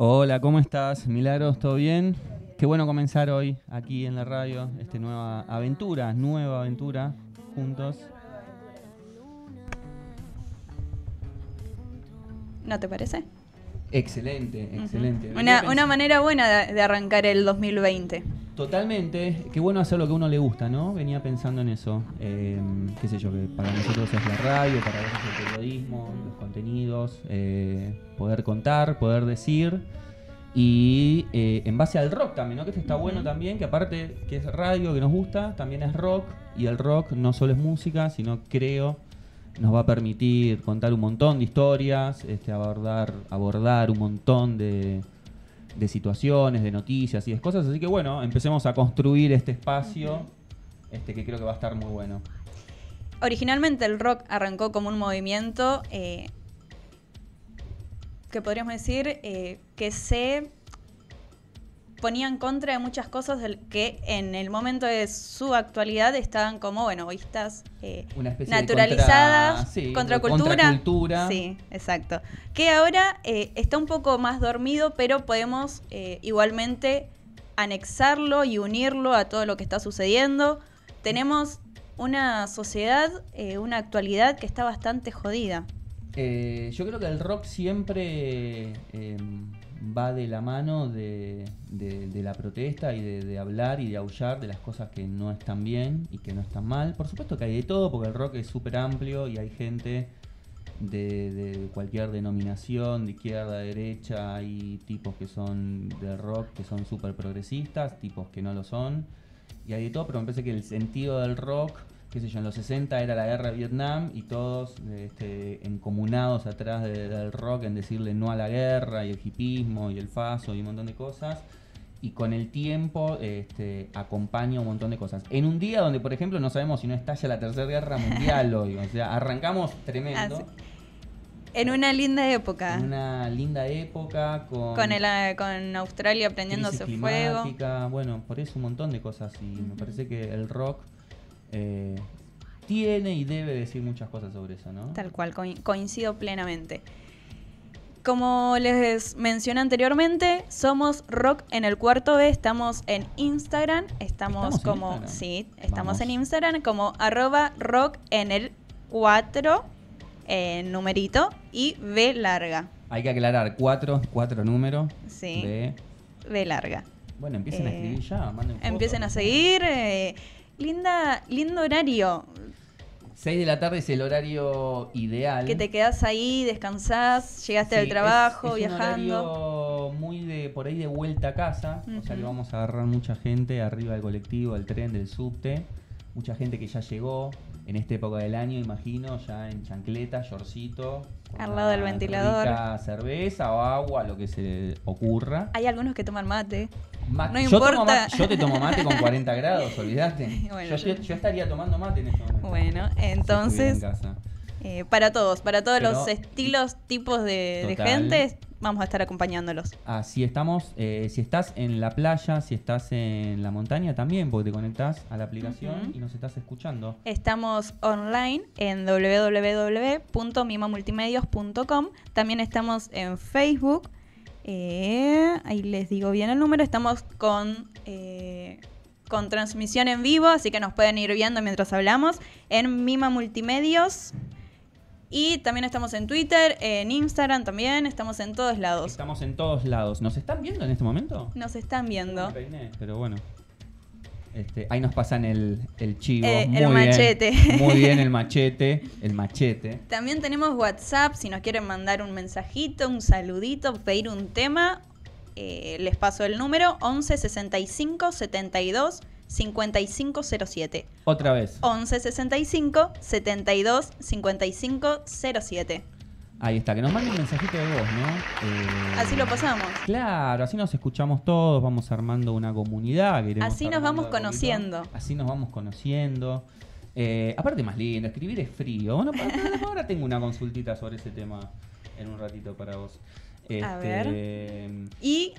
Hola, ¿cómo estás? Milagros, ¿todo bien? Qué bueno comenzar hoy aquí en la radio, esta nueva aventura, nueva aventura, juntos. ¿No te parece? Excelente, excelente. Una, una manera buena de, de arrancar el 2020. Totalmente, qué bueno hacer lo que a uno le gusta, ¿no? Venía pensando en eso. Eh, qué sé yo, que para nosotros es la radio, para vos es el periodismo, los contenidos, eh, poder contar, poder decir. Y eh, en base al rock también, ¿no? Que esto está bueno también, que aparte que es radio, que nos gusta, también es rock. Y el rock no solo es música, sino creo nos va a permitir contar un montón de historias, este, abordar, abordar un montón de, de situaciones, de noticias y de cosas. Así que bueno, empecemos a construir este espacio este, que creo que va a estar muy bueno. Originalmente el rock arrancó como un movimiento eh, que podríamos decir eh, que se ponía en contra de muchas cosas del- que en el momento de su actualidad estaban como, bueno, vistas eh, naturalizadas, contra- sí, contracultura. Sí, exacto. Que ahora eh, está un poco más dormido, pero podemos eh, igualmente anexarlo y unirlo a todo lo que está sucediendo. Tenemos una sociedad, una actualidad que está bastante jodida. Yo creo que el rock siempre va de la mano de, de- de la protesta y de, de hablar y de aullar de las cosas que no están bien y que no están mal. Por supuesto que hay de todo, porque el rock es súper amplio y hay gente de, de cualquier denominación, de izquierda, derecha, hay tipos que son del rock que son súper progresistas, tipos que no lo son, y hay de todo, pero me parece que el sentido del rock, qué sé yo, en los 60 era la guerra de Vietnam y todos este, encomunados atrás de- del rock en decirle no a la guerra y el hipismo y el faso y un montón de cosas. Y con el tiempo este, acompaña un montón de cosas. En un día donde, por ejemplo, no sabemos si no estalla la Tercera Guerra Mundial hoy. O sea, arrancamos tremendo. Así- En una linda época. En una linda época con, Con, el, eh, con Australia prendiéndose fuego. Bueno, por eso un montón de cosas. Y me parece que el rock eh, tiene y debe decir muchas cosas sobre eso, ¿no? Tal cual, coin- coincido plenamente. Como les mencioné anteriormente, somos Rock en el cuarto B, estamos en Instagram, estamos, ¿Estamos en como, Instagram? sí, estamos Vamos. en Instagram como arroba rock en el 4, eh, numerito, y B larga, Hay que aclarar, cuatro, cuatro números. Sí. B larga. Bueno, empiecen a Eh, escribir ya, manden fotos. Empiecen a seguir, eh, linda, lindo horario, 6 de la tarde es el horario ideal. que te quedas ahí, descansás, llegaste Sí, es- trabajo, es, viajando. Un horario muy de por ahí de vuelta a casa. O sea que vamos a agarrar mucha gente arriba del colectivo, del tren, del subte. Mucha gente que ya llegó en esta época del año, imagino, ya en chancleta, shortcito. con Al lado del ventilador. cerveza o agua, lo que se ocurra. Hay algunos que toman mate. No yo, importa. mate- yo te tomo mate con 40 grados, olvidaste. Bueno, yo, estaría tomando mate en este momento. Bueno, Si entonces, en casa. eh, para todos, para todos Pero- los estilos, tipos de, gente, vamos a estar acompañándolos. Ah, si estamos, eh, si estás en la playa, si estás en la montaña también, porque te conectás a la aplicación y nos estás escuchando. Estamos online en www.mimamultimedios.com. También estamos en Facebook. Eh, ahí les digo bien el número. Estamos con, eh, con transmisión en vivo, así que nos pueden ir viendo mientras hablamos. En Mima Multimedios. Y también estamos en Twitter, en Instagram también. Estamos en todos lados. Estamos en todos lados. ¿Nos están viendo en este momento? Nos están viendo. Me peiné, pero bueno. Este, ahí nos pasan el, el chivo. Eh, el muy bien. machete. Muy bien, el machete. El machete. También tenemos WhatsApp, si nos quieren mandar un mensajito, un saludito, pedir un tema, eh, les paso el número 11 65 72 55 07. Otra vez. 11 65 72 55 07. Ahí está, que nos manden un mensajito de voz, ¿no? Eh, Así lo pasamos. Claro, así nos escuchamos todos, vamos armando una comunidad. Así nos vamos poquito. conociendo. Así nos vamos conociendo. Eh, aparte más lindo, escribir es frío. Bueno, ahora tengo una consultita sobre ese tema en un ratito para vos. A ver. Este, Y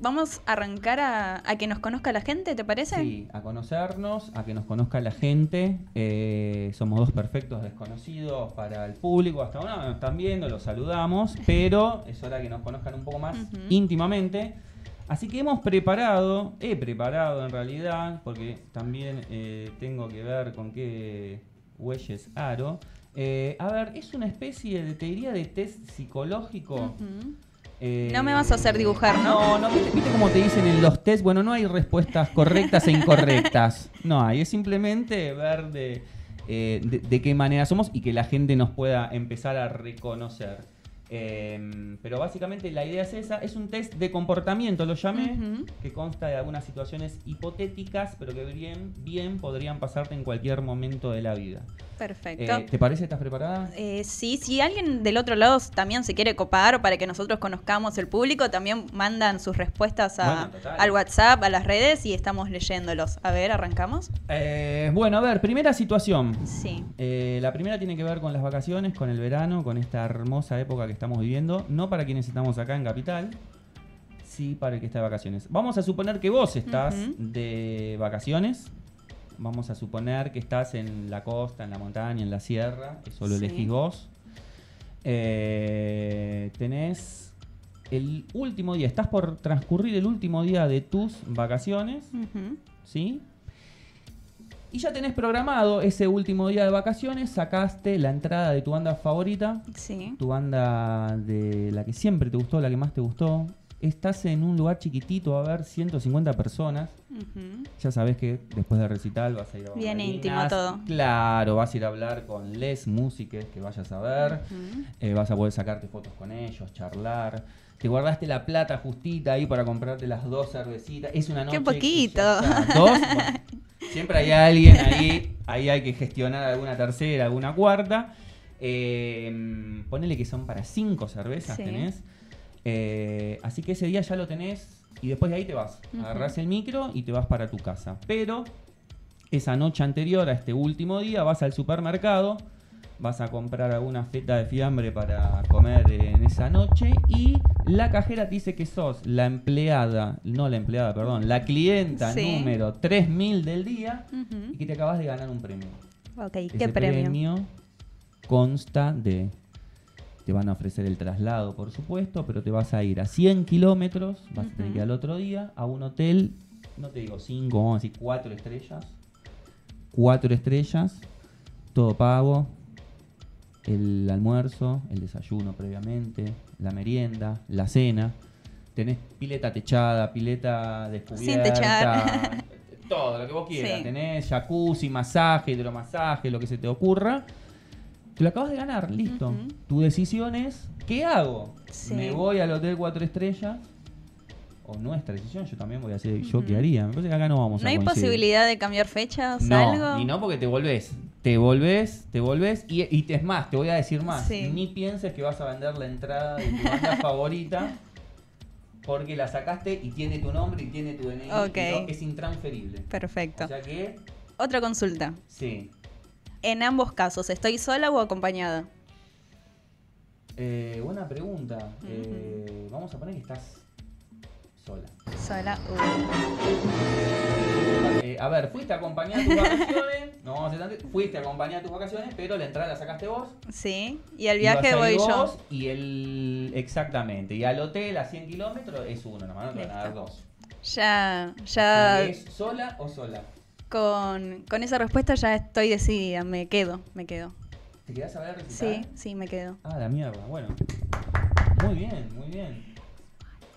vamos a arrancar a, a que nos conozca la gente, ¿te parece? Sí, a conocernos, a que nos conozca la gente. Eh, somos dos perfectos desconocidos para el público. Hasta ahora nos están viendo, los saludamos, pero es hora que nos conozcan un poco más íntimamente. Así que hemos preparado, he preparado en realidad, porque también eh, tengo que ver con qué huelles aro. Eh, a ver, es una especie de, te diría, de test psicológico. Ujú. Eh, No me vas a hacer dibujar, ¿no? No, no, ¿viste, viste cómo te dicen en los test? Bueno, no hay respuestas correctas e incorrectas. No hay, es simplemente ver de, eh, de, de qué manera somos y que la gente nos pueda empezar a reconocer. Eh, pero básicamente la idea es esa, es un test de comportamiento, lo llamé, que consta de algunas situaciones hipotéticas, pero que bien, bien podrían pasarte en cualquier momento de la vida. Perfecto. Eh, ¿Te parece? ¿Estás preparada? Eh, sí, si alguien del otro lado también se quiere copar para que nosotros conozcamos el público, también mandan sus respuestas a- Bueno, total. al WhatsApp, a las redes y estamos leyéndolos. A ver, arrancamos. Eh, bueno, a ver, primera situación. Sí. La primera tiene que ver con las vacaciones, con el verano, con esta hermosa época que estamos viviendo. No para quienes estamos acá en Capital, sí para el que está de vacaciones. Vamos a suponer que vos estás de vacaciones. Vamos a suponer que estás en la costa, en la montaña, en la sierra. Eso lo Sí. elegís vos. Eh, tenés el último día, estás por transcurrir el último día de tus vacaciones. ¿sí? Y ya tenés programado ese último día de vacaciones, sacaste la entrada de tu banda favorita, Sí. tu banda de la que siempre te gustó, la que más te gustó. Estás en un lugar chiquitito, a ver, 150 personas. Ya sabes que después del recital vas a ir a Bien íntimo todo. Claro, vas a ir a hablar con les músicos que vayas a ver. Eh, vas a poder sacarte fotos con ellos, charlar. Te guardaste la plata justita ahí para comprarte las dos cervecitas. Es una noche. Qué poquito. ¿Dos? Bueno, siempre hay alguien ahí. Ahí hay que gestionar alguna tercera, alguna cuarta. Eh, ponele que son para cinco cervezas, Sí. tenés. Eh, así que ese día ya lo tenés y después de ahí te vas. Agarrás el micro y te vas para tu casa. Pero esa noche anterior a este último día vas al supermercado, vas a comprar alguna feta de fiambre para comer en esa noche y la cajera te dice que sos la empleada, no la empleada, perdón, la clienta Sí. número 3000 del día y que te acabas de ganar un premio. Ok, Ese ¿qué premio? consta de. Te van a ofrecer el traslado, por supuesto, pero te vas a ir a 100 kilómetros, vas a tener que ir al otro día a un hotel, no te digo 5, vamos a decir 4 estrellas. 4 estrellas, todo pago, el almuerzo, el desayuno previamente, la merienda, la cena. Tenés pileta techada, pileta descubierta. techar. Todo lo que vos quieras. Sí. Tenés jacuzzi, masaje, hidromasaje, lo que se te ocurra. Te lo acabas de ganar, listo. Tu decisión es, ¿qué hago? Sí. ¿Me voy al hotel 4 estrellas? O nuestra decisión, yo también voy a decir yo Ujú. qué haría. Me parece que acá no vamos ¿No a hay coincidir. posibilidad de cambiar fechas? No, algo? y no porque te volvés. Te volvés, te volvés y, y te es más, te voy a decir más. Sí. Ni pienses que vas a vender la entrada de tu banda favorita porque la sacaste y tiene tu nombre y tiene tu DNI. y Ok. no- es intransferible. Perfecto. O sea que, Otra consulta. sí. En ambos casos, ¿estoy sola o acompañada? Eh, buena pregunta. Eh, vamos a poner que estás sola. Sola. Uh. Eh, a ver, fuiste a acompañar tus vacaciones. No vamos a hacer tanto. Fuiste a acompañar tus vacaciones, pero la entrada la sacaste vos. Sí. Y el viaje voy yo. vos Y el. Exactamente. Y al hotel a 100 kilómetros es uno, nomás no te van a dar dos. Ya, ya ¿Es sola o sola? con, con esa respuesta ya estoy decidida. Me quedo, me quedo. ¿Te quedás a ver el recital? Sí, sí, me quedo. Ah, la mierda. Bueno. Muy bien, muy bien.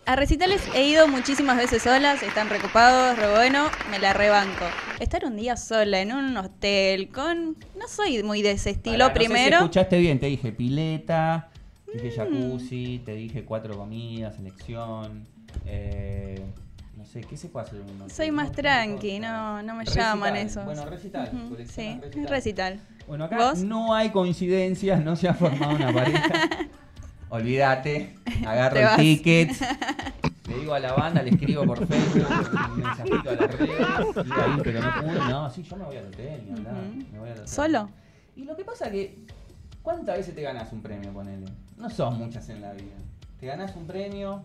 A recitales he ido muchísimas veces solas, están recopados, re bueno, me la rebanco. Estar un día sola en un hotel con... No soy muy de ese estilo no sé si primero. escuchaste bien, te dije pileta, te dije Mm. jacuzzi, te dije cuatro comidas, selección. Eh, no sé, ¿qué se puede hacer? Soy más tranqui, no, no me Recital, llaman esos. Bueno, recital. Ujú, coleccionás Sí, recital. recital. Bueno, acá ¿Vos? no hay coincidencias, no se ha formado una pareja. Olvídate, agarro el vas. ticket, le digo a la banda, le escribo por Facebook, un mensajito a las redes, ir, pero no pude. No, sí, yo me voy al hotel, ni hablar, me voy al hotel. ¿Solo? Y lo que pasa que, ¿cuántas veces te ganas un premio, ponele? No son muchas en la vida. Te ganas un premio,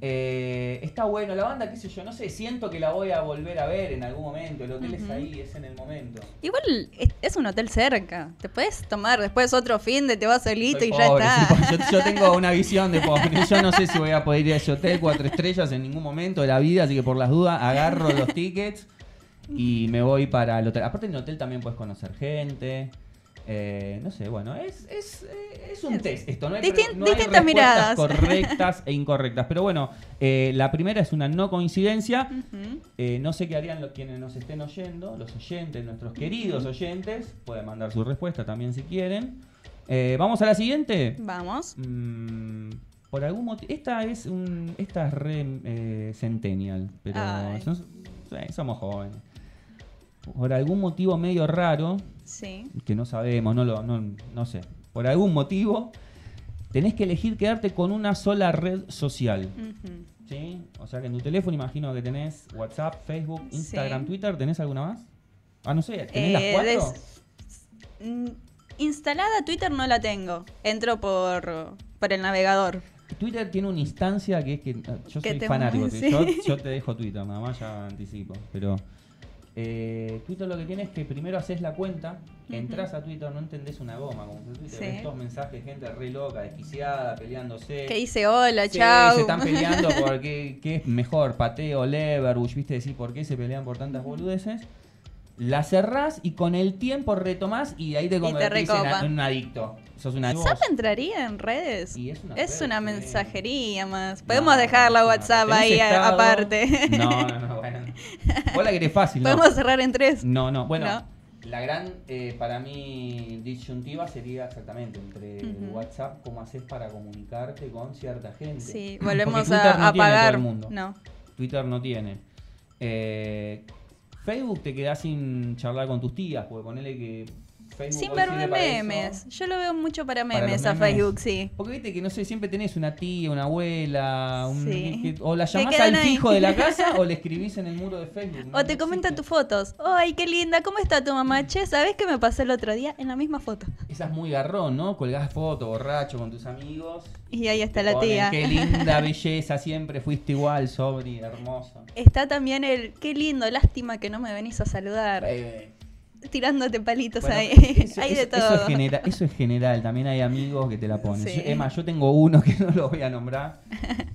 Eh, está bueno la banda, qué sé yo, no sé, siento que la voy a volver a ver en algún momento. El hotel es ahí, es en el momento. Igual es, un hotel cerca. Te puedes tomar después otro fin de te vas solito Soy y ya está. sí, yo, yo tengo una visión de pobre. Yo no sé si voy a poder ir a ese hotel cuatro estrellas en ningún momento de la vida, así que por las dudas agarro los tickets y me voy para el hotel. Aparte en el hotel también puedes conocer gente. Eh, no sé, bueno, es, es, eh, es un test esto. No hay, Distin- no hay distintas miradas. correctas e incorrectas. Pero bueno, eh, la primera es una no coincidencia. Eh, no sé qué harían los quienes nos estén oyendo, los oyentes, nuestros queridos oyentes. Pueden mandar su respuesta también si quieren. Vamos a la siguiente. Vamos. Mm, por algún motivo. Esta es un. Esta es re centennial. Pero son- somos jóvenes. Por algún motivo medio raro, Sí. que no sabemos, no lo, no, no sé. Por algún motivo, tenés que elegir quedarte con una sola red social. ¿Sí? O sea que en tu teléfono imagino que tenés WhatsApp, Facebook, Instagram, Sí. Twitter. ¿Tenés alguna más? Ah, no sé, ¿tenés Eh, las cuatro? des- Mm, Instalada Twitter no la tengo. Entro por, por el navegador. Twitter tiene una instancia que es que yo soy fanático. yo, yo te dejo Twitter, nada más ya anticipo. Pero eh, Twitter lo que tiene es que primero haces la cuenta, entras a Twitter, no entendés una goma. Como Twitter Sí. ves mensajes de gente re loca, desquiciada, peleándose. Que dice hola, Sí, chao. se están peleando por qué, qué es mejor, pateo, leverbush, viste decir por qué se pelean por tantas boludeces. La cerrás y con el tiempo retomás y ahí te te convertís en, recopa. en un adicto. Sos una ¿WhatsApp entraría en redes? Y es una Es red, una sí. mensajería más. Podemos No, dejar la WhatsApp red. ahí aparte. No, no, no. Vos la querés fácil, ¿no? Podemos cerrar en tres. No, no, bueno. No. La gran, eh, para mí, disyuntiva sería exactamente entre. WhatsApp, cómo haces para comunicarte con cierta gente. Sí, volvemos a, no a tiene todo pagar. el mundo. No. Twitter no tiene. Eh, Facebook te quedás sin charlar con tus tías, porque ponele que Facebook Sin hoy ver sirve para eso. memes. Yo lo veo mucho para memes a memes. Facebook, sí. Porque viste que no sé, siempre tenés una tía, una abuela, un- Sí. que- o la llamás al ahí. fijo de la casa o le escribís en el muro de Facebook. ¿no? O te No comenta existe. tus fotos. ¡Ay, qué linda! ¿Cómo está tu mamá? Che, ¿sabés qué me pasó el otro día? En la misma foto. Esa es muy garrón, ¿no? Colgás foto borracho con tus amigos. Y ahí está la ponen, tía. Qué linda belleza, siempre fuiste igual, sobri, hermosa. Está también el qué lindo, lástima que no me venís a saludar. Tirándote palitos bueno, ahí. eso, Hay de todo. eso es genera- eso es general, también hay amigos que te la ponen. Sí. Más, yo tengo uno que no lo voy a nombrar,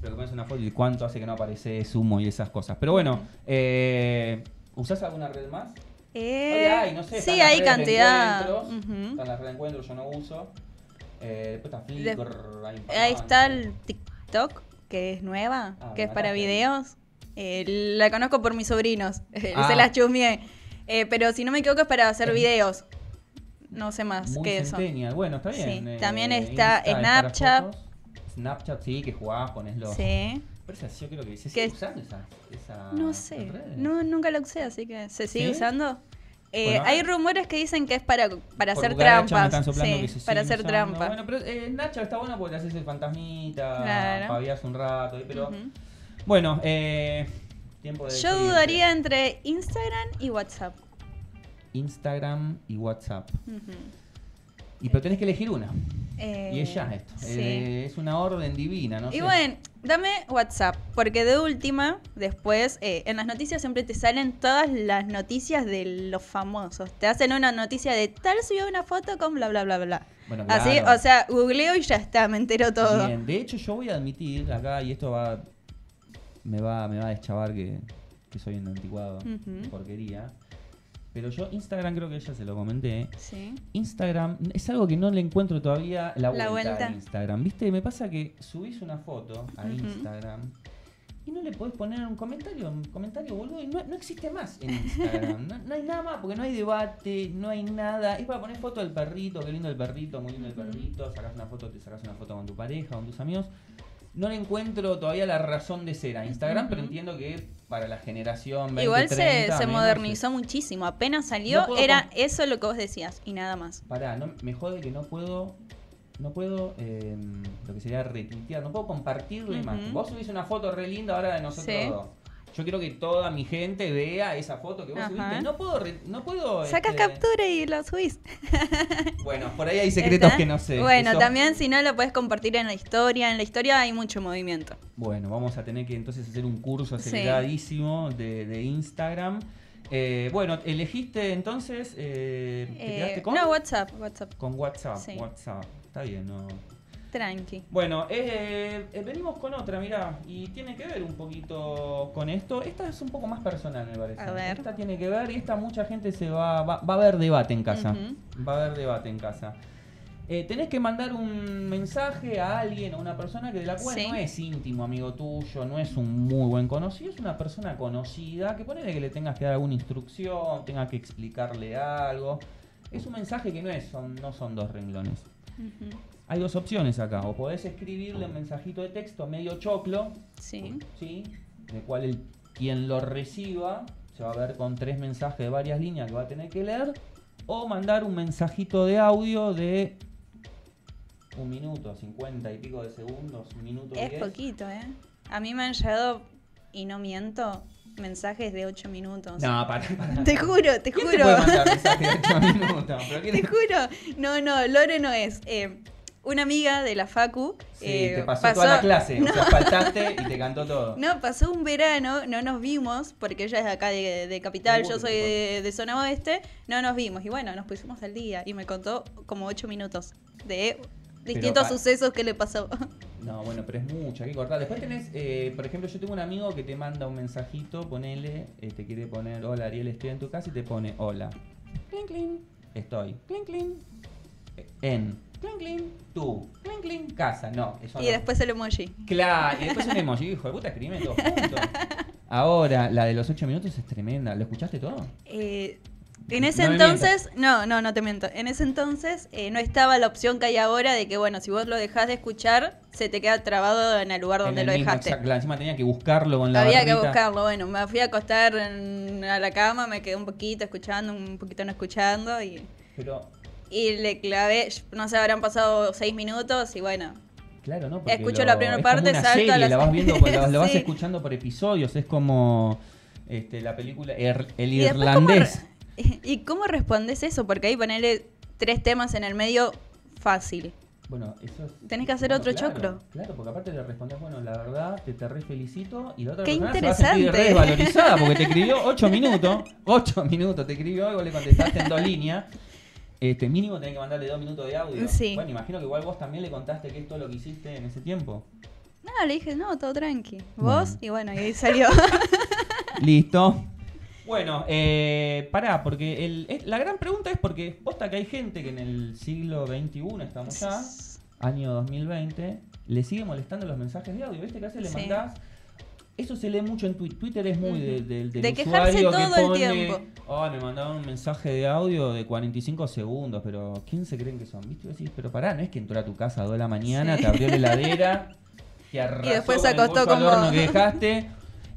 pero que pones una foto y cuánto hace que no aparece sumo y esas cosas. Pero bueno, eh, ¿usás alguna red más? Eh, Oye, hay, no sé, sí, hay cantidad. Están las redes de encuentros, yo no uso. Eh, después está Flickr, un Ahí está el TikTok, que es nueva, Ah, que es para videos. Eh, la conozco por mis sobrinos, Ah. se las chumié. Eh, pero si no me equivoco es para hacer Es- videos. No sé más Muy que eso. centennial. Bueno, está Sí, bien. eh, también está Insta Snapchat. Snapchat, sí, que jugás, pones los. Sí. Pero esa, yo creo que se sigue usando esa, esa No sé. red. No, nunca la usé, así que se sigue ¿Sí? usando. Eh, Bueno, hay rumores que dicen que es para, para hacer trampas. Sí, para hacer usando. trampa. Bueno, pero eh, Snapchat está bueno porque te haces el fantasmita, Claro. pavías un rato. Pero Ujú. bueno, eh, tiempo de. Yo dudaría entre Instagram y WhatsApp. Instagram y WhatsApp. Y pero tenés que elegir una. Eh, y es ya esto. sí. Eh, es una orden divina, ¿no? Y sé. bueno, dame WhatsApp, porque de última, después, eh, en las noticias siempre te salen todas las noticias de los famosos. Te hacen una noticia de tal subió una foto con bla, bla, bla, bla. Bueno, Así, claro. o sea, googleo y ya está, me entero todo. Bien, de hecho yo voy a admitir acá, y esto va me va, me va a deschavar que, que soy un anticuado, Ujú. porquería. Pero yo Instagram creo que ya se lo comenté. Sí. Instagram es algo que no le encuentro todavía la vuelta, La vuelta. a Instagram. ¿Viste? Me pasa que subís una foto a. Instagram y no le podés poner un comentario, un comentario boludo, y no, no existe más en Instagram. no, no hay nada más, porque no hay debate, no hay nada. Es para poner foto del perrito, qué lindo el perrito, muy lindo el perrito, sacás una foto, te sacás una foto con tu pareja, con tus amigos. No le encuentro todavía la razón de ser a Instagram, pero entiendo que para la generación 20, Igual se, 30, se menos, modernizó muchísimo. Apenas salió, No era eso lo que vos decías y nada más. Pará, no, me jode que no puedo. No puedo eh, lo que sería retuitear, no puedo compartir la Ujú. imagen. Vos subís una foto re linda ahora de nosotros Sí. dos. Yo quiero que toda mi gente vea esa foto que vos Ajá. subiste. No puedo, re- no puedo. Sacas este, captura y lo subís. Bueno, por ahí hay secretos ¿Está? que no sé. Bueno, Eso- también si no lo puedes compartir en la historia. En la historia hay mucho movimiento. Bueno, vamos a tener que entonces hacer un curso Sí. aceleradísimo de, de Instagram. Eh, bueno, elegiste entonces. eh, ¿Te Eh, quedaste con? No, WhatsApp, WhatsApp. Con WhatsApp. Sí. WhatsApp. Está bien, ¿no? Tranqui. Bueno, eh, eh, venimos con otra, mirá, y tiene que ver un poquito con esto. Esta es un poco más personal, me parece. A ver. Esta tiene que ver y esta mucha gente se va, va, va a haber debate en casa. Va a haber debate en casa. Eh, tenés que mandar un mensaje a alguien, a una persona que de la cual Sí. no es íntimo amigo tuyo, no es un muy buen conocido, es una persona conocida que ponele que le tengas que dar alguna instrucción, tengas que explicarle algo. Es un mensaje que no es, son, no son dos renglones. Ujú. Hay dos opciones acá. O podés escribirle un mensajito de texto medio choclo, Sí. ¿sí? De cual el, quien lo reciba se va a ver con tres mensajes de varias líneas que va a tener que leer. O mandar un mensajito de audio de un minuto, cincuenta y pico de segundos, un minuto Es diez. poquito, ¿eh? A mí me han llegado, y no miento, mensajes de 8 minutos. No, para, para. Te juro, te ¿Quién juro. te puede mandar mensaje de ocho minutos? ¿Pero quién- Te juro. No, no, Lore no es. Eh, una amiga de la Facu. Sí, eh, te pasó, toda la clase, No, o sea, faltaste y te cantó todo. no, pasó un verano, no nos vimos, porque ella es de acá de, de Capital, Uy, yo soy de, de zona oeste, no nos vimos. Y bueno, nos pusimos al día y me contó como 8 minutos de distintos sucesos que le pasó. No, bueno, pero es mucho, hay que cortar. Después tenés, eh, por ejemplo, yo tengo un amigo que te manda un mensajito, ponele, eh, te quiere poner, hola Ariel, estoy en tu casa y te pone, hola. Clink, clink, estoy. Clink, clink. En. Clink, clink. Tú. Clink, clink. Casa. No, eso y no. después el emoji. Claro, y después un emoji, hijo de puta, escribime todo junto. Ahora, la de los 8 minutos es tremenda. ¿Lo escuchaste todo? Eh, en ese No entonces, no, no, no te miento. En ese entonces eh, no estaba la opción que hay ahora de que, bueno, si vos lo dejás de escuchar, se te queda trabado en el lugar donde En lo el mismo, dejaste. exacto. Encima tenía que buscarlo con la Había que barrita. buscarlo. Bueno, me fui a acostar en- a la cama, me quedé un poquito escuchando, un poquito no escuchando y, Pero, y le clavé, no sé, habrán pasado seis minutos y bueno. Claro, ¿no? Porque Escucho lo- la primera es como parte, una salto a serie, la la vas viendo, lo, lo vas Sí. escuchando por episodios, es como este, la película Er- El Y después, ¿cómo Irlandés. ¿Y cómo respondes eso? Porque ahí ponerle tres temas en el medio fácil. Bueno, eso es- Tenés que hacer bueno, otro claro, choclo. Claro, porque aparte le respondes, bueno, la verdad, te, te re felicito y la otra Qué persona se va a interesante. desvalorizada porque te escribió 8 minutos, 8 minutos te escribió vos le contestaste en dos líneas. Este, mínimo tenés que mandarle dos minutos de audio. Sí. Bueno, imagino que igual vos también le contaste que es todo lo que hiciste en ese tiempo. No, le dije, no, todo tranqui. Bueno. Vos, y bueno, y ahí salió. Listo. Bueno, eh, pará, porque el, es- la gran pregunta es porque posta que hay gente que en el siglo XXI estamos ya, año 2020, le sigue molestando los mensajes de audio. ¿Viste que veces le Sí. mandás? Eso se lee mucho en Twitter. Twitter es muy de, de- del De quejarse todo que el pone, tiempo. "Ay, me mandaron un mensaje de audio de 45 segundos, pero ¿quién se creen que son? ¿Viste? Y decís, pero pará, no es que entró a tu casa a 2 de la mañana, Sí. te abrió la heladera, te arrasó después con se el acostó pollo al como- horno que dejaste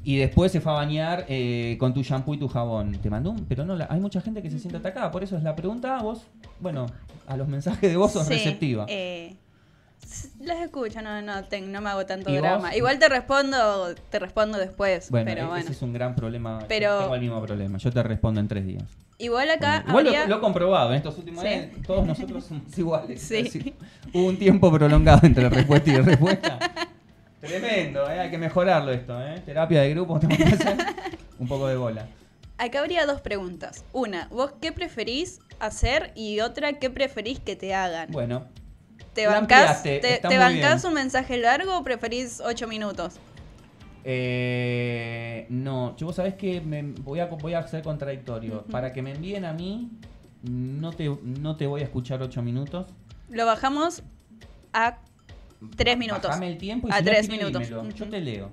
y después se fue a bañar eh, con tu shampoo y tu jabón. Te mandó un... Pero no, la- hay mucha gente que se siente atacada, por eso es la pregunta. Vos, bueno, a los mensajes de vos sos Sí, receptiva. eh, las escucho, no, no, ten- no me hago tanto ¿Y drama. vos? Igual te respondo, te respondo después. Bueno, pero e- bueno. ese es un gran problema. Pero- tengo el mismo problema. Yo te respondo en tres días. Igual acá Igual lo- he comprobado en estos últimos Sí. años. Todos nosotros somos iguales. Sí. Decir, hubo un tiempo prolongado entre respuesta y respuesta. Tremendo, ¿eh? hay que mejorarlo esto. ¿eh? Terapia de grupo, tenemos que hacer un poco de bola. Acá habría dos preguntas. Una, ¿vos qué preferís hacer? Y otra, ¿qué preferís que te hagan? Bueno, ¿Te bancás, ampliaste, te, bien. un mensaje largo o preferís ocho minutos? eh, no, yo vos sabés que me voy, a, voy a ser contradictorio. Para que me envíen a mí, no te, no te voy a escuchar ocho minutos. Lo bajamos a tres minutos. Bajame el tiempo y A si no, minutos. Yo te leo.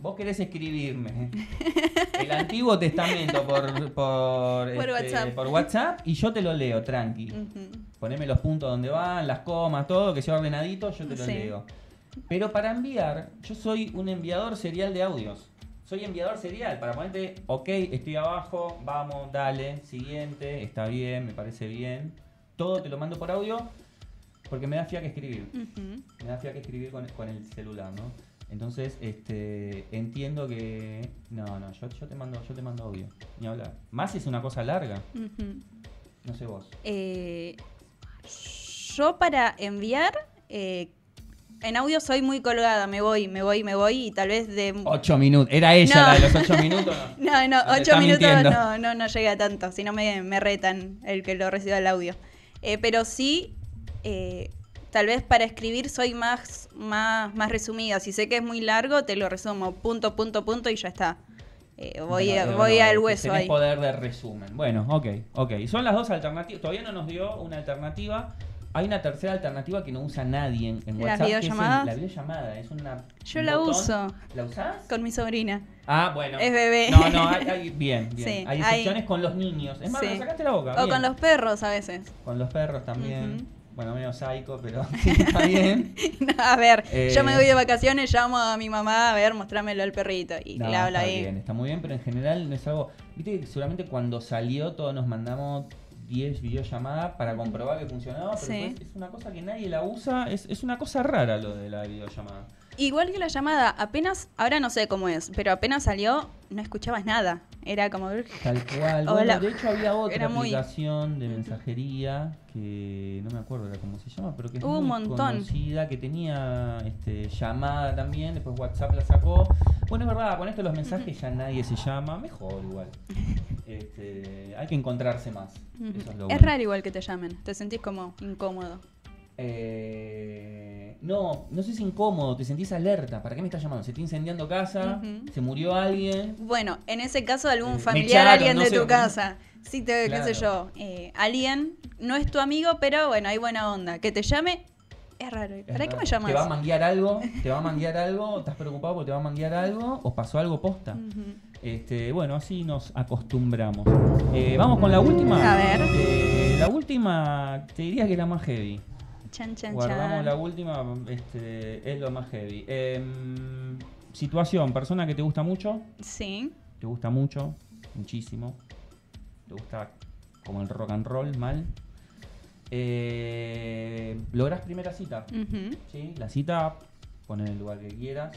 Vos querés escribirme el Antiguo Testamento por, por, Por este, WhatsApp. por WhatsApp y yo te lo leo, tranqui. Ujú. Poneme los puntos donde van, las comas, todo, que sea ordenadito, yo te lo Sí. leo. Pero para enviar, yo soy un enviador serial de audios. Soy enviador serial, para ponerte, ok, estoy abajo, vamos, dale, siguiente, está bien, me parece bien. Todo te lo mando por audio porque me da fiaca escribir. Me da fiaca escribir con, con el celular, ¿no? Entonces, este, entiendo que. No, no, yo, yo te mando, yo te mando audio. Ni hablar. Más si es una cosa larga. No sé vos. Eh, yo para enviar, eh, en audio soy muy colgada, me voy, me voy, me voy y tal vez de... Ocho minutos. ¿Era ella No. la de los ocho minutos? No. No, te ocho minutos mintiendo. no, no, no llega tanto, si no me, me retan el que lo reciba el audio. Eh, pero sí, eh, tal vez para escribir soy más, más, más resumida. Si sé que es muy largo, te lo resumo punto, punto, punto y ya está. Eh, voy Bueno, a- bueno, voy al hueso ahí. poder de resumen. Bueno, ok, ok. Son las dos alternativas. Todavía no nos dio una alternativa. Hay una tercera alternativa que no usa nadie en, en ¿Las WhatsApp. la videollamada. Es una. Yo un la botón. uso ¿La usás? con mi sobrina. Ah, bueno. Es bebé. No, no, hay, hay- bien, bien. Sí, hay hay- excepciones con los niños. Es más, Sí. sacaste la boca. O bien. con los perros a veces. Con los perros también. Ujú. Bueno, medio psycho, pero está bien. a ver, Eh, yo me voy de vacaciones, llamo a mi mamá, a ver, mostrámelo al perrito. Y No, le hablo está ahí. bien, está muy bien, pero en general no es algo. Viste que seguramente cuando salió todos nos mandamos 10 videollamadas para comprobar que funcionaba, pero Sí. es una cosa que nadie la usa, es, es una cosa rara lo de la videollamada. Igual que la llamada, apenas, ahora no sé cómo es, pero apenas salió, no escuchabas nada. Era como. Tal cual. Bueno, de hecho había otra Era muy- aplicación de mensajería que no me acuerdo cómo se llama, pero que es Hubo un muy montón. conocida, que tenía este, llamada también, después WhatsApp la sacó. Bueno, es verdad, con esto los mensajes ya nadie se llama, mejor igual. Este, hay que encontrarse más. Eso es lo es bueno. raro igual que te llamen, te sentís como incómodo. Eh, no, no sé si incómodo, te sentís alerta. ¿Para qué me estás llamando? Se está incendiando casa, se murió alguien. Bueno, en ese caso, Eh, algún me familiar, echaron, alguien no de sé. tu casa. Sí, te, qué sé yo. eh, alguien, no es tu amigo, pero bueno, hay buena onda. Que te llame, es raro. Es ¿Para qué raro. me llamas? ¿Te va a manguear algo? ¿Te va a manguear algo? ¿Estás preocupado porque te va a manguear algo? ¿O pasó algo posta? Este, bueno, así nos acostumbramos. Eh, Vamos con la última. A ver. Eh, la última, te diría que es la más heavy. Chan, chan, Guardamos chan. la última, este, es lo más heavy. Em, situación, persona que te gusta mucho, Sí. te gusta mucho, muchísimo. Te gusta como el rock and roll, mal. Eh, logras primera cita. ¿sí? La cita, pon en el lugar que quieras.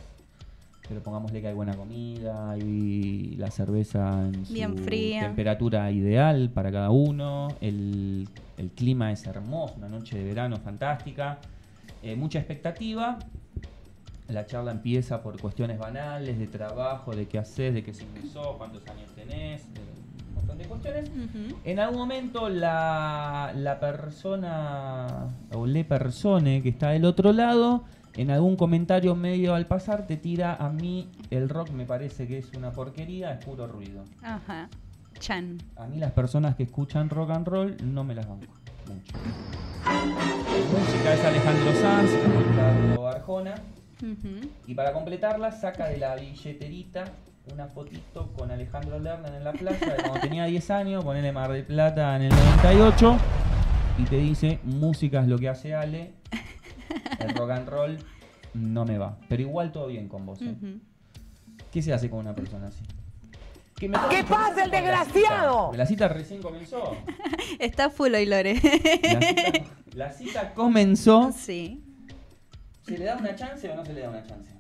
Pero pongámosle que hay buena comida, hay la cerveza en su Bien fría. temperatura ideal para cada uno, el, el clima es hermoso, una noche de verano fantástica, eh, mucha expectativa. La charla empieza por cuestiones banales, de trabajo, de qué haces, de qué signo sos, cuántos años tenés, de un montón de cuestiones. En algún momento la, la persona o le persone que está del otro lado, en algún comentario medio al pasar, te tira a mí el rock me parece que es una porquería, es puro ruido. Ajá. Chan. A mí las personas que escuchan rock and roll no me las banco mucho. Música es Alejandro Sanz, Ricardo Arjona. Y para completarla, saca de la billeterita una fotito con Alejandro Lerner en la playa de cuando tenía 10 años, ponele Mar del Plata en el 98, y te dice, música es lo que hace Ale, el rock and roll no me va. Pero igual todo bien con vos. ¿eh? Ujú. ¿Qué se hace con una persona así? ¿Qué, me ¿Qué pasa, el desgraciado? La cita recién comenzó. Está full hoy, Lore. La cita, la cita comenzó. sí. ¿Se le da una chance o no se le da una chance?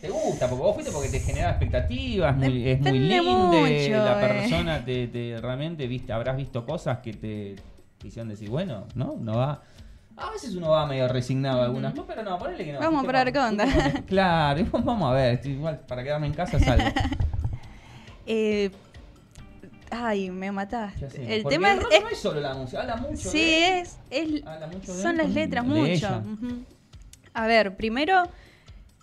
¿Te gusta? Porque vos fuiste porque te genera expectativas, muy- es muy Depende linda, mucho, la eh. persona te, te- realmente viste, habrás visto cosas que te hicieron decir, bueno, ¿no? No va. A veces uno va medio resignado a algunas, no, pero no, ponele que no. Vamos a probar con- qué onda. Claro, vamos a ver, estoy igual para quedarme en casa salgo. Eh, ay, me mataste. Ya sé. El tema el es, rock es- no es solo la música, habla mucho Sí, de es, es habla mucho de son él las letras de mucho. A ver, primero,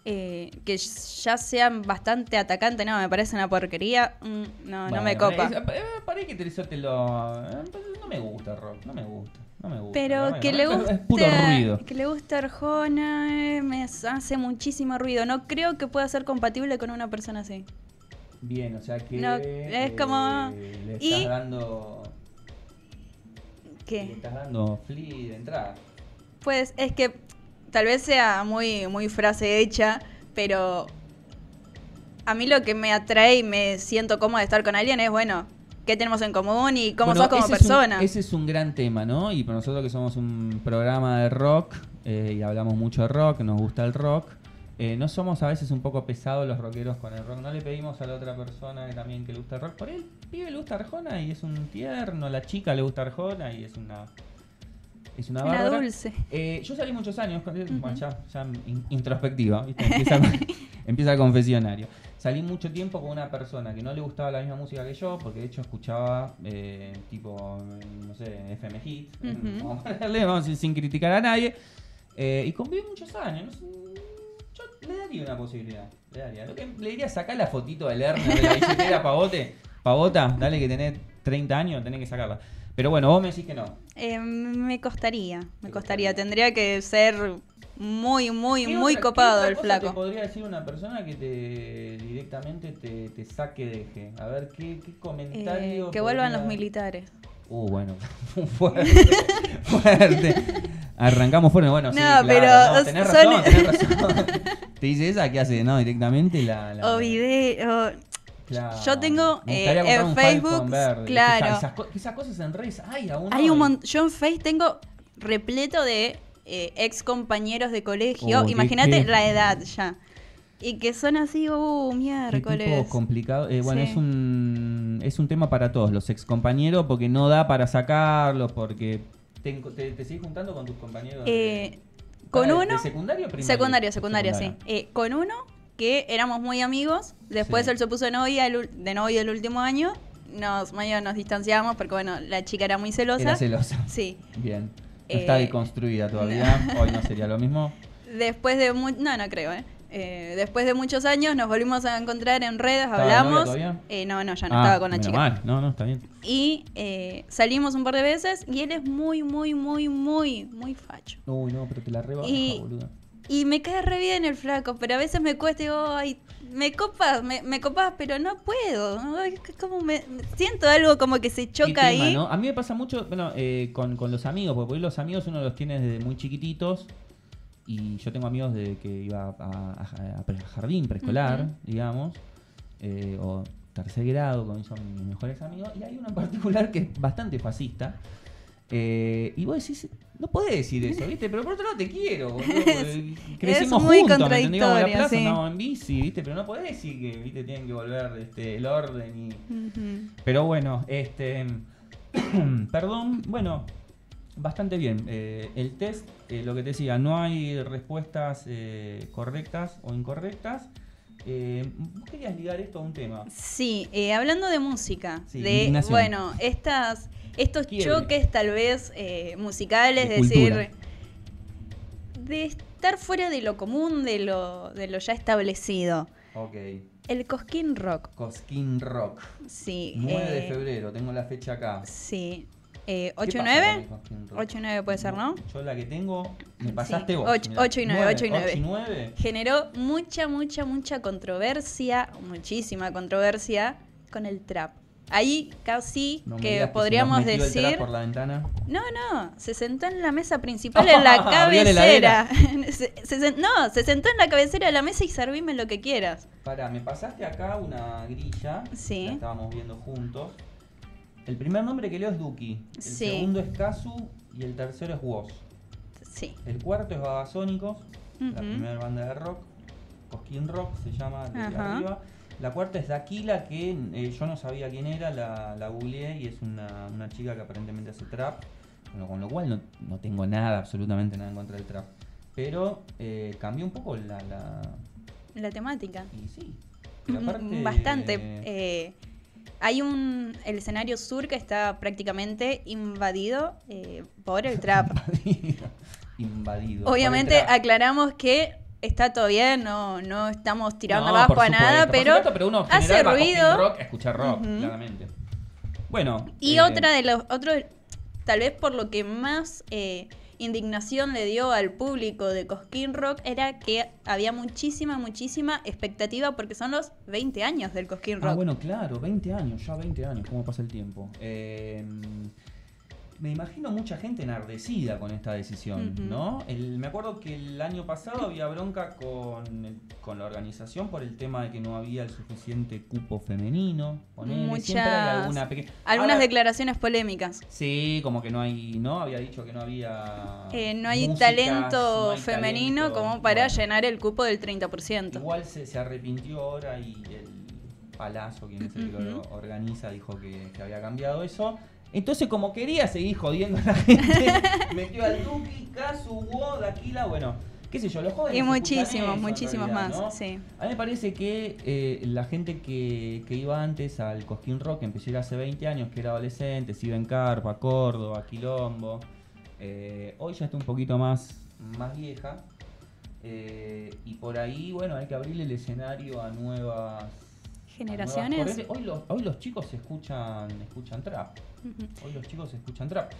eh, que ya sean bastante atacante, no, me parece una porquería. Mm, no, no me copa. es- eh, Para que te eso te lo. eh, No me gusta el rock, no me gusta. No me gusta. Pero que no le guste, Es puro ruido. que le guste Arjona eh, me hace muchísimo ruido. No creo que pueda ser compatible con una persona así. Bien, o sea que. No, es como- Le estás y- dando. Le ¿Qué? estás dando flea de entrada. Pues es que tal vez sea muy, muy frase hecha, pero a mí lo que me atrae y me siento cómoda de estar con alguien es, bueno, qué tenemos en común y cómo Bueno, sos como ese es un- persona. ese es un gran tema, ¿no? Y para nosotros que somos un programa de rock eh, y hablamos mucho de rock, nos gusta el rock. Eh, no somos a veces un poco pesados los rockeros con el rock. No le pedimos a la otra persona que también que le gusta el rock. Por él, el pibe le gusta Arjona y es un tierno. La chica le gusta Arjona y es una. Es una bárbara. dulce. Eh, yo salí muchos años, con- bueno, Ujú. ya, ya in- introspectiva, ¿viste? Empieza, empieza el confesionario. Salí mucho tiempo con una persona que no le gustaba la misma música que yo, porque de hecho escuchaba eh, tipo, no sé, FM Hit, vamos a ponerle, vamos, sin, sin criticar a nadie. Eh, y conviví muchos años. no sé, yo le daría una posibilidad. Le daría. Lo que le diría sacar la fotito del Lerner de la billetera Pavote. Pavota, dale que tenés 30 años, tenés que sacarla. Pero bueno, vos me decís que no. Eh, me costaría, me costaría. Tendría que ser muy, muy, ¿Qué muy otra- copado el flaco. te podría decir una persona que te directamente te, te saque de eje? A ver, ¿qué, qué Eh, comentario? que vuelvan los militares. Uh, bueno, fuerte, fuerte. Arrancamos fuerte, bueno, sí, No, claro, pero no, tenés son- razón, tenés razón. Te dice esa, ¿qué hace? No, directamente la... la O video. Claro. yo tengo, eh, en Facebook, verde. claro. Esas, esas co- esas cosas en redes hay aún Hay un hoy. Yo en Face tengo repleto de eh, ex compañeros de colegio. Oh, Imagínate la edad ya. Y que son así, uh, miércoles. tipo complicado. Eh, bueno, Sí. es un es un tema para todos, los ex compañeros, porque no da para sacarlos, porque te, te, te seguís juntando con tus compañeros. de- Eh, con Para, uno. ¿De secundario o primario? Secundario, secundario, sí. Secundario. Eh, con uno que éramos muy amigos. Después Sí. él se puso de novia, el de novio el último año. Nos, medio nos distanciamos porque, bueno, la chica era muy celosa. Era celosa. Sí. Bien. No Eh, está deconstruida todavía. Hoy no sería lo mismo. Después de mu- no, no creo, ¿eh? Eh, después de muchos años nos volvimos a encontrar en redes, ¿Estaba de novia hablamos. Eh, no, no, ya no Ah, estaba con la chica. mal. No, no, está bien. Y eh, salimos un par de veces y él es muy, muy, muy, muy, muy facho. Uy, no, pero te la rebaja, Y- boludo. Y me cae re bien el flaco, pero a veces me cuesta y digo, ay, me copas, me, me copas, pero no puedo. Ay, como me, siento algo como que se choca tema, ahí. ¿no? A mí me pasa mucho, bueno, eh, con, con los amigos, porque por ahí los amigos uno los tiene desde muy chiquititos. Y yo tengo amigos de que iba a, a- a pre- jardín preescolar, digamos, eh, o tercer grado, con son mis mejores amigos. Y hay uno en particular que es bastante fascista. eh, y vos decís, no podés decir eso, ¿viste? Pero por otro lado te quiero, boludo, Crecimos muy juntos, ¿me entendés? La plaza, sí. andábamos en bici, ¿viste? Pero no podés decir que, ¿viste? Tienen que volver este, el orden y... Pero bueno, este. perdón, bueno, bastante bien. Eh, el test, eh, lo que te decía, no hay respuestas eh, correctas o incorrectas. Eh, vos querías ligar esto a un tema. Sí, eh, hablando de música, Sí, de, indignación. bueno, estas, estos choques tal vez eh, musicales, De decir, cultura. de estar fuera de lo común, de lo, de lo ya establecido. Ok. El Cosquín Rock, Cosquín Rock. sí. 9 de eh, febrero, tengo la fecha acá. Sí. Eh, ¿Qué 8 y pasa 9. con el Cosquín Rock? 8 y 9 puede ser, ¿no? Yo la que tengo, me pasaste Sí, vos. ocho- mirá. ocho y nueve, ocho y nueve. 8 y 9. Generó mucha, mucha, mucha controversia, muchísima controversia con el trap. Ahí casi No que podríamos el decir... por la ventana. No, no, se sentó en la mesa principal en la cabecera. Se- no, se sentó en la cabecera de la mesa y servime lo que quieras. Pará, me pasaste acá una grilla. Sí. La estábamos viendo juntos. El primer nombre que leo es Duki. El Sí. segundo es Kazu y el tercero es Woz. Sí. El cuarto es Babasónicos, la primera banda de rock. Cosquín Rock se llama de arriba. La cuarta es Daquila, que eh, yo no sabía quién era, la, la googleé y es una, una chica que aparentemente hace trap. Bueno, con lo cual no, no tengo nada, absolutamente nada en contra del trap. Pero eh, cambió un poco la, la- La temática. Y sí. Aparte, Bastante. eh, hay un. El escenario sur que está prácticamente invadido por el trap. invadido. Obviamente aclaramos que está todo bien, no, no estamos tirando No, abajo a nada, por pero, supuesto, pero uno en hace ruido. Rock, escuchar rock, claramente. Bueno. Y eh, otra de los. Otro, tal vez por lo que más eh, indignación le dio al público de Cosquín Rock era que había muchísima, muchísima expectativa porque son los 20 años del Cosquín Rock. Ah, bueno, claro, 20 años, ya 20 años, cómo pasa el tiempo. Eh, me imagino mucha gente enardecida con esta decisión. ¿no? El- me acuerdo que el año pasado había bronca con, el- con la organización por el tema de que no había el suficiente cupo femenino. ponele, siempre hay Muchas- alguna Algunas Ahora- declaraciones polémicas. Sí, como que no hay, ¿no? Había dicho que no había... Eh, no hay músicas, talento no hay femenino talento. como para Bueno, llenar el cupo del 30%. Igual se, se arrepintió ahora y el Palazzo, quien es el que lo organiza, dijo que, que había cambiado eso. Entonces, como quería seguir jodiendo a la gente, metió al Duki, Kazu, Wo, Daquila, bueno, qué sé yo, los jóvenes. Y muchísimos, muchísimos realidad, más, ¿no? sí. A mí me parece que eh, la gente que, que iba antes al Cosquín Rock, que empezó a ir hace 20 años, que era adolescente, se iba en Carpa, Córdoba, Quilombo, eh, hoy ya está un poquito más, más vieja. eh, y por ahí, bueno, hay que abrirle el escenario a nuevas a Generaciones. nuevas. Hoy los, hoy los chicos escuchan, escuchan trap. Hoy los chicos escuchan trap.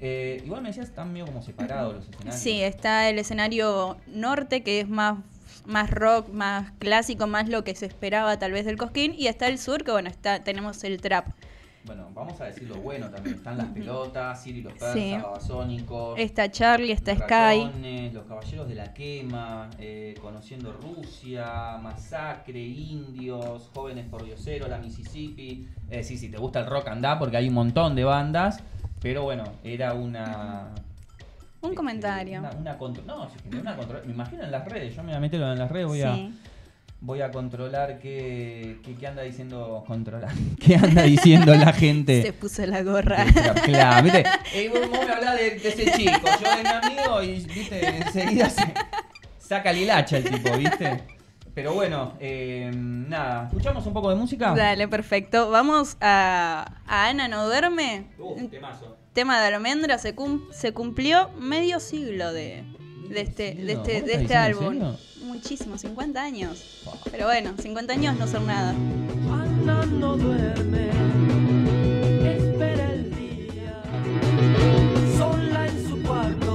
Eh, igual me decías, están medio como separados los escenarios. Sí, está el escenario norte, que es más, más rock, más clásico, más lo que se esperaba tal vez del Cosquín, y está el sur, que bueno, está tenemos el trap. Bueno, vamos a decir lo bueno también. Están las pelotas, Siri los persas, Sí. Babasónicos. Está Charlie, está los Sky. ratones, Los caballeros de la quema, eh, conociendo Rusia, masacre, indios, jóvenes por diosero, la Mississippi. Eh, sí, si te gusta el rock andá, porque hay un montón de bandas. Pero bueno, era una. Un este, comentario. Una, una contro- no, una. Me imagino en las redes. Yo me voy a meter en las redes, voy a Sí. Voy a controlar qué, qué, qué anda diciendo controlar qué anda diciendo la gente Se puso la gorra. claro ¿viste? Eh, vos, vos me hablás de, de ese chico yo de mi amigo y viste enseguida se saca el hilacha el tipo viste pero bueno eh, nada escuchamos un poco de música Dale, perfecto. Vamos a, a Ana no duerme. Uh, temazo. Tema de almendra se, cum- se cumplió medio siglo de, de este, de ¿Medio este, de ¿Vos este álbum. Muchísimo, 50 años. Pero bueno, 50 años no son nada. Ana no duerme, espera el día, sola en su cuarto.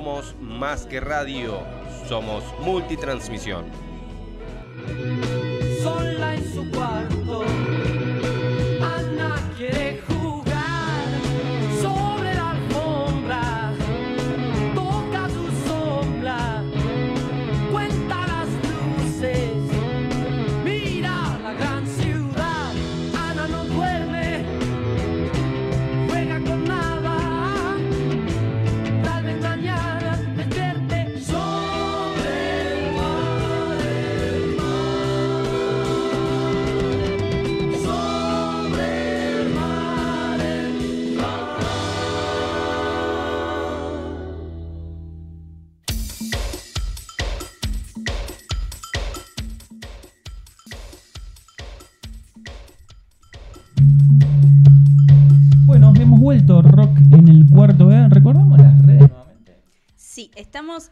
Somos más que radio, somos multitransmisión.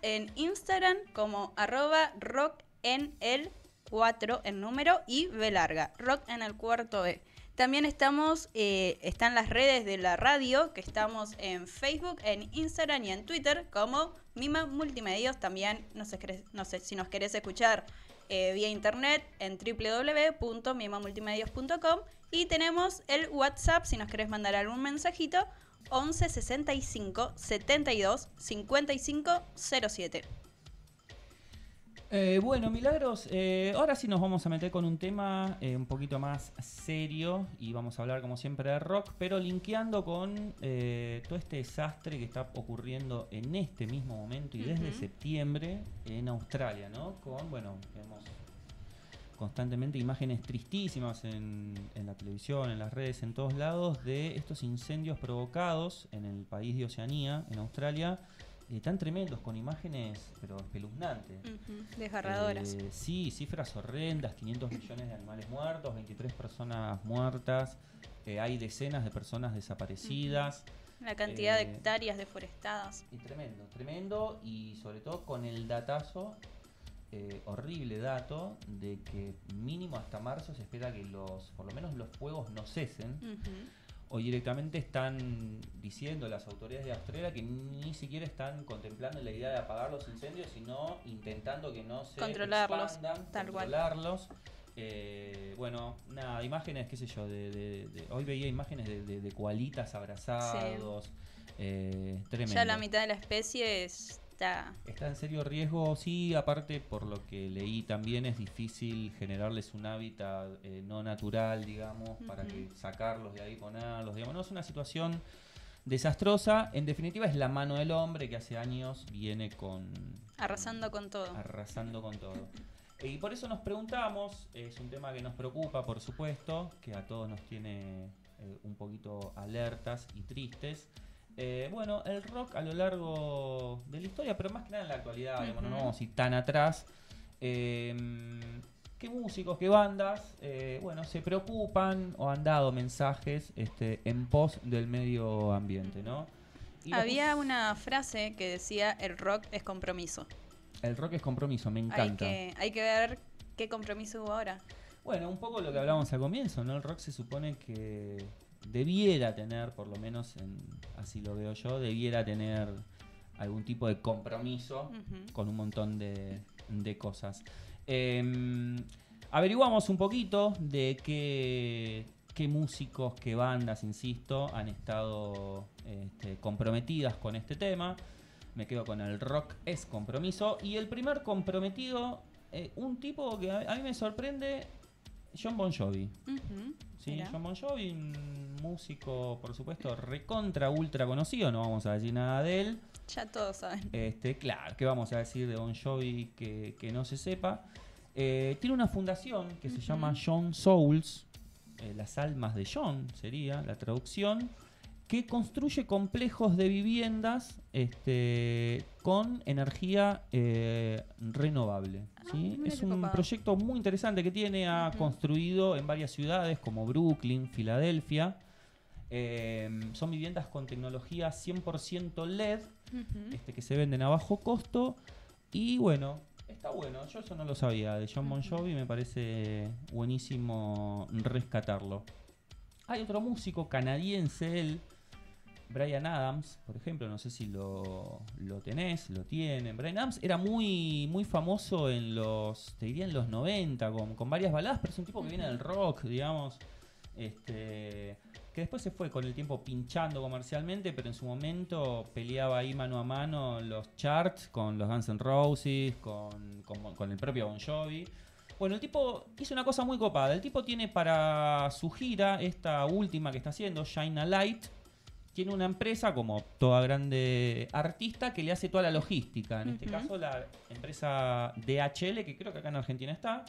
En Instagram como arroba rock en el 4 en número y B larga. Rock en el cuarto B. También estamos, eh, están las redes de la radio, que estamos en Facebook, en Instagram y en Twitter como Mima Multimedios. También, no sé si nos querés escuchar eh, vía internet en www.mimamultimedios.com y tenemos el WhatsApp si nos querés mandar algún mensajito 11 65 72 55 07. Eh, bueno, Milagros, eh, ahora sí nos vamos a meter con un tema eh, un poquito más serio y vamos a hablar como siempre de rock, pero linkeando con eh, todo este desastre que está ocurriendo en este mismo momento y desde septiembre en Australia, ¿no? Con, bueno, vemos constantemente imágenes tristísimas en, en la televisión, en las redes, en todos lados, de estos incendios provocados en el país de Oceanía, en Australia, eh, tan tremendos, con imágenes, pero espeluznantes. Desgarradoras. Eh, sí, cifras horrendas, 500 millones de animales muertos, 23 personas muertas, eh, hay decenas de personas desaparecidas. La cantidad de hectáreas deforestadas. Y tremendo, tremendo y sobre todo con el datazo, eh, horrible dato, de que mínimo hasta marzo se espera que los, por lo menos los fuegos no cesen. O directamente están diciendo las autoridades de Australia que ni siquiera están contemplando la idea de apagar los incendios, sino intentando que no se Controlarlos, expandan, tal cual. controlarlos. Eh, bueno, nada, imágenes, qué sé yo, de, de- de- hoy veía imágenes de, de, koalitas abrazados, eh, tremendo. Ya la mitad de la especie está. Está en serio riesgo, sí, aparte por lo que leí también es difícil generarles un hábitat eh, no natural, digamos, para que sacarlos de ahí, ponerlos, digamos, no es una situación desastrosa, en definitiva es la mano del hombre que hace años viene con... Arrasando con todo. Arrasando con todo. Eh, Y por eso nos preguntamos, es un tema que nos preocupa, por supuesto, que a todos nos tiene eh, un poquito alertas y tristes. Eh, bueno, el rock a lo largo de la historia, pero más que nada en la actualidad, digamos, no Ujú. nos vamos a ir tan atrás. eh, ¿Qué músicos, qué bandas, eh, bueno, se preocupan o han dado mensajes este, en pos del medio ambiente, ¿no? Y Había una frase que decía el rock es compromiso. El rock es compromiso, me Hay encanta. que, hay que ver qué compromiso hubo ahora. Bueno, un poco lo que hablábamos al comienzo, ¿no? El rock se supone que debiera tener, por lo menos en- así lo veo yo, debiera tener algún tipo de compromiso con un montón de, de cosas. Em, averiguamos un poquito de qué, qué músicos, qué bandas, insisto, han estado este, comprometidas con este tema. Me quedo con el rock es compromiso. Y el primer comprometido, eh, un tipo que a, a mí me sorprende, John Bon Jovi. Sí, Mirá. John Bon Jovi, un músico, por supuesto, recontra, ultra conocido, no vamos a decir nada de él. Ya todos saben. Este, claro, ¿qué vamos a decir de Bon Jovi que, que no se sepa? Eh, tiene una fundación que se llama John Souls, eh, las almas de John sería la traducción, que construye complejos de viviendas este, con energía eh, renovable. ¿sí? mira Es un copado. proyecto muy interesante que tiene, ha construido en varias ciudades como Brooklyn, Filadelfia. Eh, son viviendas con tecnología 100% LED este, que se venden a bajo costo. Y bueno, está bueno. Yo eso no lo sabía de John Bon Jovi. Me parece buenísimo rescatarlo. Hay otro músico canadiense, él, Brian Adams, por ejemplo. No sé si lo, lo tenés, lo tienen. Brian Adams era muy, muy famoso en los, te diría en los 90, con, con varias baladas, pero es un tipo que viene del rock, digamos. Este, que después se fue con el tiempo pinchando comercialmente, pero en su momento peleaba ahí mano a mano los charts con los Guns N' Roses, con, con- con el propio Bon Jovi. Bueno, el tipo hizo una cosa muy copada. El tipo tiene para su gira, esta última que está haciendo, Shine a Light, tiene una empresa como toda grande artista que le hace toda la logística. En este caso, la empresa DHL, que creo que acá en Argentina está,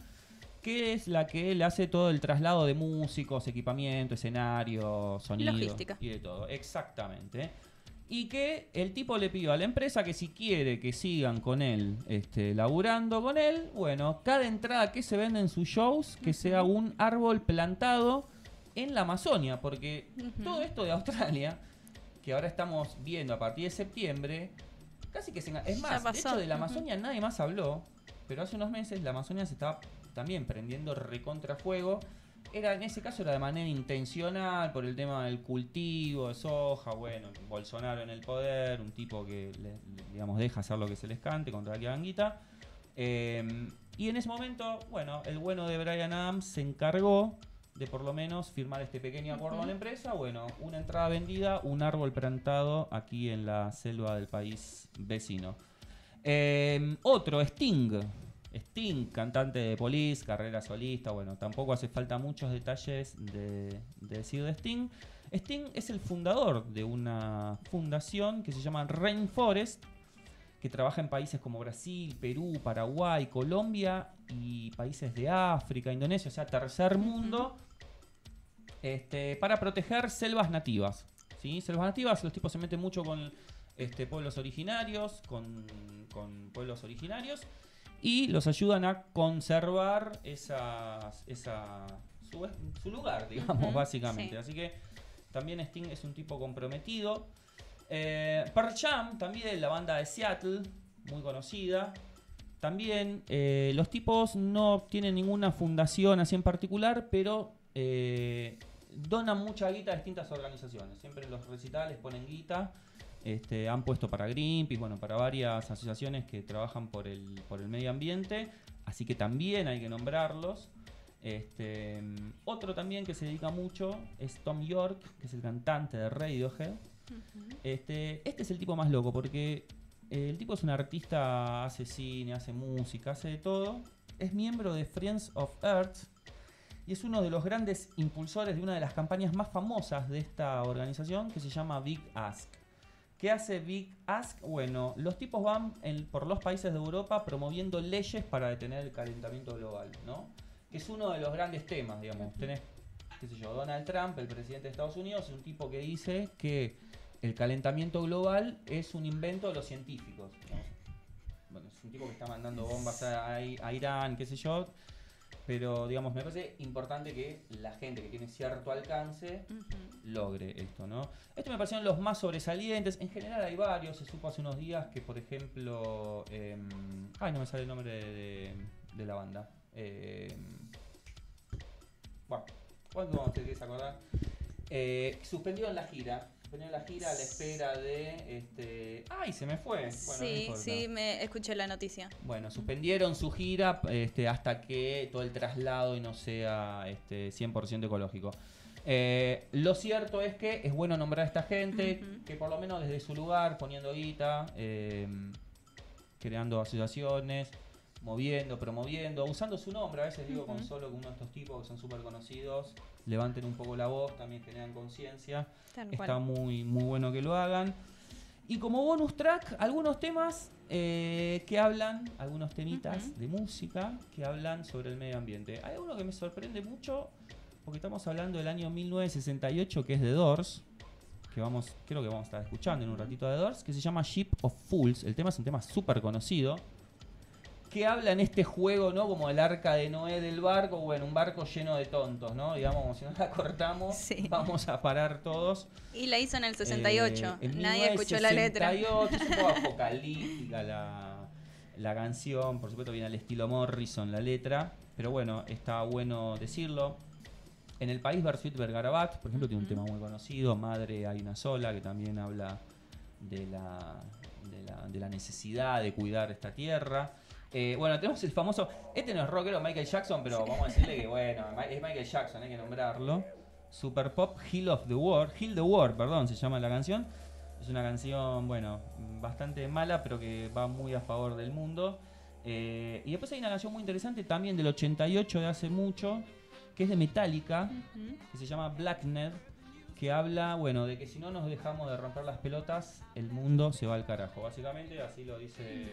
que es la que le hace todo el traslado de músicos, equipamiento, escenario, sonido Logística. y de todo. Exactamente. Y que el tipo le pidió a la empresa que si quiere que sigan con él, este, laburando con él, bueno, cada entrada que se vende en sus shows, que sea un árbol plantado en la Amazonia, porque todo esto de Australia, que ahora estamos viendo a partir de septiembre, casi que se... Es más, de hecho de la. Amazonia nadie más habló. pero hace unos meses la Amazonia se estaba también prendiendo recontra fuego. Era, en ese caso era de manera intencional por el tema del cultivo de soja, bueno, Bolsonaro en el poder, un tipo que le- digamos deja hacer lo que se les cante contra la banguita. Eh, y en ese momento, bueno, el bueno de Brian Adams se encargó de por lo menos firmar este pequeño acuerdo con la empresa. Bueno, una entrada vendida, un árbol plantado aquí en la selva del país vecino. Eh, otro, Sting. Sting, cantante de Police, carrera solista. Bueno, tampoco hace falta muchos detalles de, de decir de Sting. Sting es el fundador de una fundación que se llama Rainforest, que trabaja en países como Brasil, Perú, Paraguay, Colombia y países de África, Indonesia, o sea, tercer mundo, este, para proteger selvas nativas. ¿sí? Selvas nativas, los tipos se meten mucho con este, pueblos originarios, con, con pueblos originarios, y los ayudan a conservar esas, esa, su, su lugar, digamos, básicamente. sí. Así que también Sting es un tipo comprometido. Eh, Pearl Jam, también la banda de Seattle, muy conocida. También eh, los tipos no tienen ninguna fundación así en particular, pero eh, donan mucha guita a distintas organizaciones. Siempre en los recitales ponen guita. Este, han puesto para Greenpeace, bueno, para varias asociaciones que trabajan por el, por el medio ambiente. Así que también hay que nombrarlos. Este, otro también que se dedica mucho es Tom York, que es el cantante de Radiohead. Este, este es el tipo más loco porque eh, el tipo es un artista, hace cine, hace música, hace de todo. Es miembro de Friends of Earth y es uno de los grandes impulsores de una de las campañas más famosas de esta organización que se llama Big Ask. ¿Qué hace Big Ask? Bueno, los tipos van en- por los países de Europa promoviendo leyes para detener el calentamiento global, ¿no? Que es uno de los grandes temas, digamos. Tenés, qué sé yo, Donald Trump, el presidente de Estados Unidos, es un tipo que dice que el calentamiento global es un invento de los científicos. ¿no? Bueno, es un tipo que está mandando bombas a, a- a Irán, qué sé yo. Pero, digamos, me parece importante que la gente que tiene cierto alcance logre esto, ¿no? Estos me parecieron los más sobresalientes. En general hay varios. Se supo hace unos días que, por ejemplo... em, ay, no me sale el nombre de, de- de la banda. Em, bueno, ¿cuándo te querés acordar? Eh, suspendieron la gira. Suspendieron la gira a la espera de... Este... ¡Ay, se me fue! Bueno, no sí, sí, me escuché la noticia. Bueno, suspendieron su gira este, hasta que todo el traslado y no sea este, 100% ecológico. Eh, lo cierto es que es bueno nombrar a esta gente que por lo menos desde su lugar, poniendo guita, eh, creando asociaciones, moviendo, promoviendo, usando su nombre, a veces digo con solo con uno de estos tipos que son súper conocidos, levanten un poco la voz, también generan conciencia. Está muy, muy bueno que lo hagan. Y como bonus track, algunos temas eh, que hablan, algunos temitas de música que hablan sobre el medio ambiente. Hay uno que me sorprende mucho, porque estamos hablando del año 1968, que es de Doors, que vamos, creo que vamos a estar escuchando en un ratito de Doors, que se llama Ship of Fools. El tema es un tema súper conocido. Que habla en este juego, ¿no? Como el arca de Noé del barco, bueno, un barco lleno de tontos, ¿no? Digamos, como si no la cortamos, Sí. vamos a parar todos. Y la hizo en el 68. Eh, en Nadie escuchó la letra. 1968, es un poco apocalíptica la, la canción. Por supuesto, viene al estilo Morrison la letra. Pero bueno, está bueno decirlo. En el país Versuit Vergarabat, por ejemplo, tiene un tema muy conocido. Madre hay una sola, que también habla de la, de la, de la necesidad de cuidar esta tierra. Eh, bueno, tenemos el famoso. Este no es rockero Michael Jackson, pero vamos a decirle que, bueno, es Michael Jackson, hay que nombrarlo. Super Pop Hill of the World. Hill the World, perdón, se llama la canción. Es una canción, bueno, bastante mala, pero que va muy a favor del mundo. Eh, y después hay una canción muy interesante también del 88 de hace mucho, que es de Metallica, que se llama Blacknet, que habla, bueno, de que si no nos dejamos de romper las pelotas, el mundo se va al carajo. Básicamente así lo dice,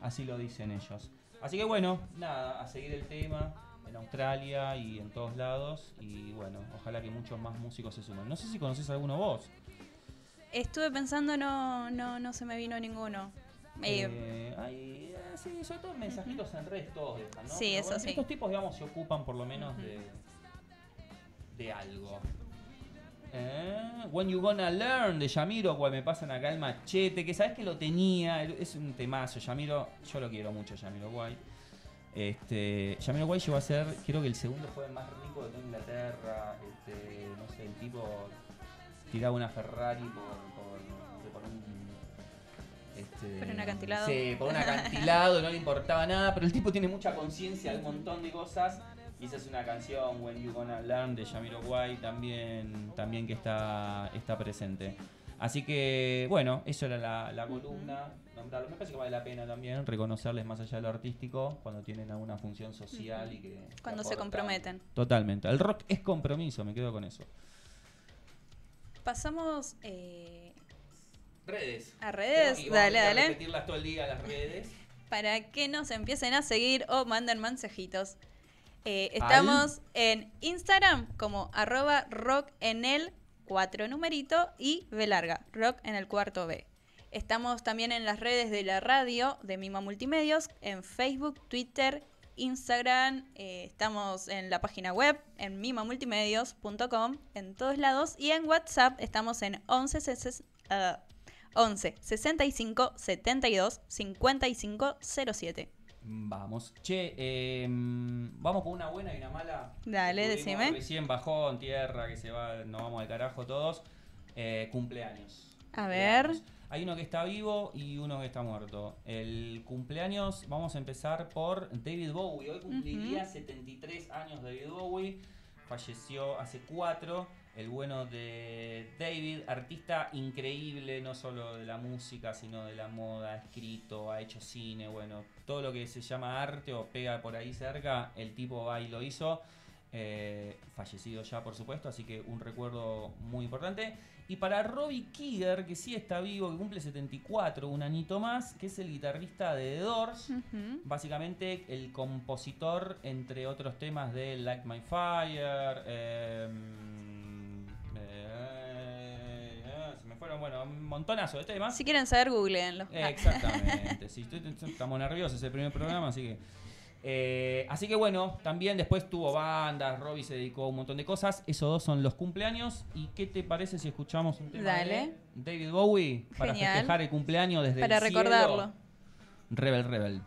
así lo dicen ellos. Así que bueno, nada, a seguir el tema en Australia y en todos lados y bueno, ojalá que muchos más músicos se sumen. No sé si conoces alguno vos. Estuve pensando, no, no, no se me vino ninguno. Eh, Eh, hay, eh, sí, sobre todo mensajitos en redes todos dejan, ¿no? Sí, Pero eso bueno, sí. Estos tipos, digamos, se ocupan por lo menos de, de algo. Eh, When You Gonna Learn de Yamiro, cual me pasan acá el machete, que sabes que lo tenía, es un temazo, Yamiro, yo lo quiero mucho, Yamiro Guay. Este, Jamiroquai llegó a ser, creo que el segundo joven más rico de toda Inglaterra. Este, no sé, el tipo tiraba una Ferrari por, por, por un. este, Por un acantilado. Sí, por un acantilado, no le importaba nada, pero el tipo tiene mucha conciencia de un montón de cosas. Y esa es una canción, When You Gonna Learn, de Jamiroquai, también, también que está, está presente. Así que, bueno, eso era la, la columna. nombrarlo. Me parece que vale la pena también reconocerles más allá de lo artístico cuando tienen alguna función social y que. Cuando se comprometen. Totalmente. El rock es compromiso, me quedo con eso. Pasamos eh, Redes. a redes. Que- a Dale, que dale. repetirlas todo el día las redes. Para que nos empiecen a seguir o manden mensajitos. Eh, estamos en Instagram como arroba rock en el cuatro numerito y B larga, rock en el cuarto B. Estamos también en las redes de la radio de Mima Multimedios, en Facebook, Twitter, Instagram, eh, estamos en la página web, en mimamultimedios.com, en todos lados, y en WhatsApp estamos en 11, seses- ah, 11 65 72 55 07. Vamos. Che, eh, vamos con una buena y una mala. Dale, Tuvimos decime. Recién bajó en tierra, que se va, nos vamos al carajo todos. Eh, cumpleaños. A ver. Cumpleaños. Hay uno que está vivo y uno que está muerto. El cumpleaños, vamos a empezar por David Bowie. Hoy cumpliría 73 años David Bowie. Falleció hace 4. El bueno de David, artista increíble, no solo de la música, sino de la moda, ha escrito, ha hecho cine, bueno, todo lo que se llama arte o pega por ahí cerca, el tipo va y lo hizo. Eh, fallecido ya, por supuesto, así que un recuerdo muy importante. Y para Robbie Kiger, que sí está vivo, que cumple 74, un anito más, que es el guitarrista de The Doors. Básicamente el compositor, entre otros temas de Like My Fire. em, fueron, bueno, un montonazo de temas. Si quieren saber, googleenlo. Eh, Exactamente. sí, estamos nerviosos, es el primer programa, así que. eh, así que bueno, también después tuvo bandas, Robbie se dedicó a un montón de cosas. Esos dos son los cumpleaños. ¿Y qué te parece si escuchamos un tema Dale. de David Bowie para Genial. festejar el cumpleaños desde Para el cielo? recordarlo. Rebel Rebel.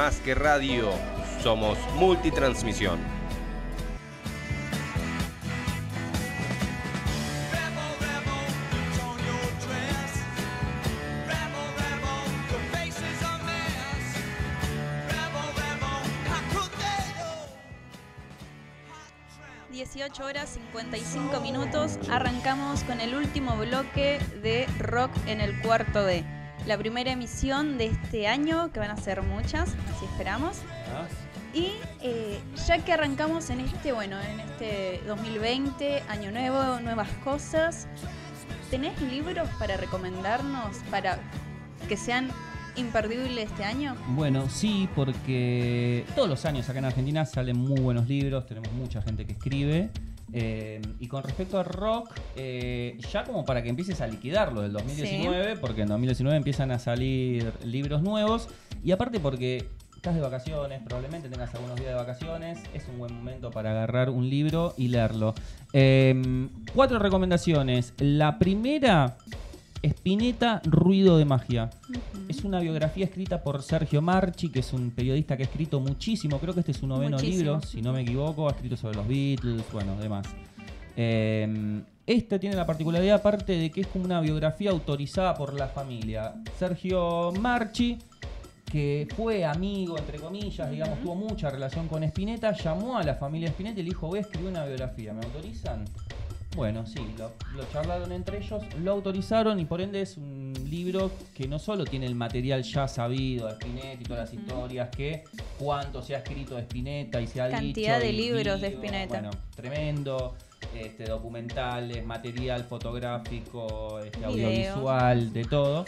They know? Hot tramp. 18 horas 55 minutos. Arrancamos con el último bloque de Rock en el cuarto B. La primera emisión de este año, que van a ser muchas, así esperamos. Y eh, ya que arrancamos en este, bueno, en este 2020, año nuevo, nuevas cosas, ¿tenés libros para recomendarnos para que sean imperdibles este año? Bueno, sí, porque todos los años acá en Argentina salen muy buenos libros, tenemos mucha gente que escribe. Eh, y con respecto al rock, eh, ya como para que empieces a liquidarlo del 2019, porque en 2019 empiezan a salir libros nuevos. Y aparte porque estás de vacaciones, probablemente tengas algunos días de vacaciones, es un buen momento para agarrar un libro y leerlo. Eh, cuatro recomendaciones. La primera, Espineta, Ruido de Magia. Es una biografía escrita por Sergio Marchi, que es un periodista que ha escrito muchísimo. Creo que este es su noveno Muchísimo. libro, si no me equivoco. Ha escrito sobre los Beatles, bueno, demás. Eh, este tiene la particularidad, aparte de que es como una biografía autorizada por la familia. Sergio Marchi, que fue amigo, entre comillas, digamos, tuvo mucha relación con Spinetta, llamó a la familia Spinetta y le dijo: Voy a escribir una biografía, ¿me autorizan? Bueno, sí, lo, lo charlaron entre ellos, lo autorizaron y por ende es un libro que no solo tiene el material ya sabido de Spinetta y todas las historias, que cuánto se ha escrito de Spinetta y se ha Cantidad dicho. de libros de Spinetta. Bueno, tremendo. Este, documentales, material fotográfico, este, audiovisual, de todo.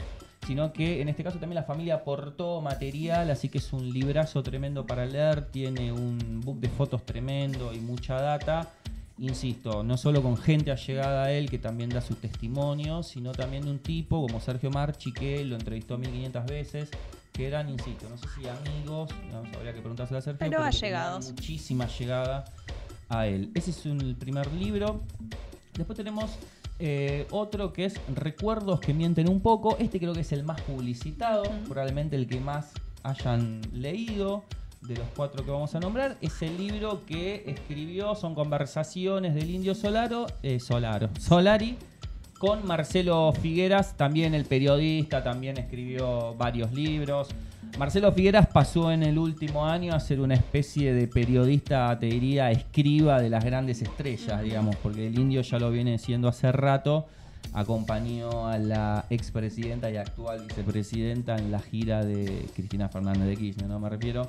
Sino que en este caso también la familia aportó material, así que es un librazo tremendo para leer. Tiene un book de fotos tremendo y mucha data. Insisto, no solo con gente allegada a él que también da su testimonio, sino también de un tipo como Sergio Marchi que lo entrevistó 1500 veces, que eran, insisto, no sé si amigos, no, habría que preguntárselo a Sergio, Pero tenían allegados. Muchísima llegada a él. Ese es un- el primer libro. Después tenemos eh, otro que es Recuerdos que mienten un poco. Este creo que es el más publicitado, probablemente el que más hayan leído de los cuatro que vamos a nombrar. Es el libro que escribió, son conversaciones del indio Solaro, eh, Solaro, Solari con Marcelo Figueras, también el periodista, también escribió varios libros. Marcelo Figueras pasó en el último año a ser una especie de periodista, te diría, escriba de las grandes estrellas, digamos, porque el indio ya lo viene siendo hace rato. Acompañó a la expresidenta y actual vicepresidenta en la gira de Cristina Fernández de Kirchner, ¿no? Me refiero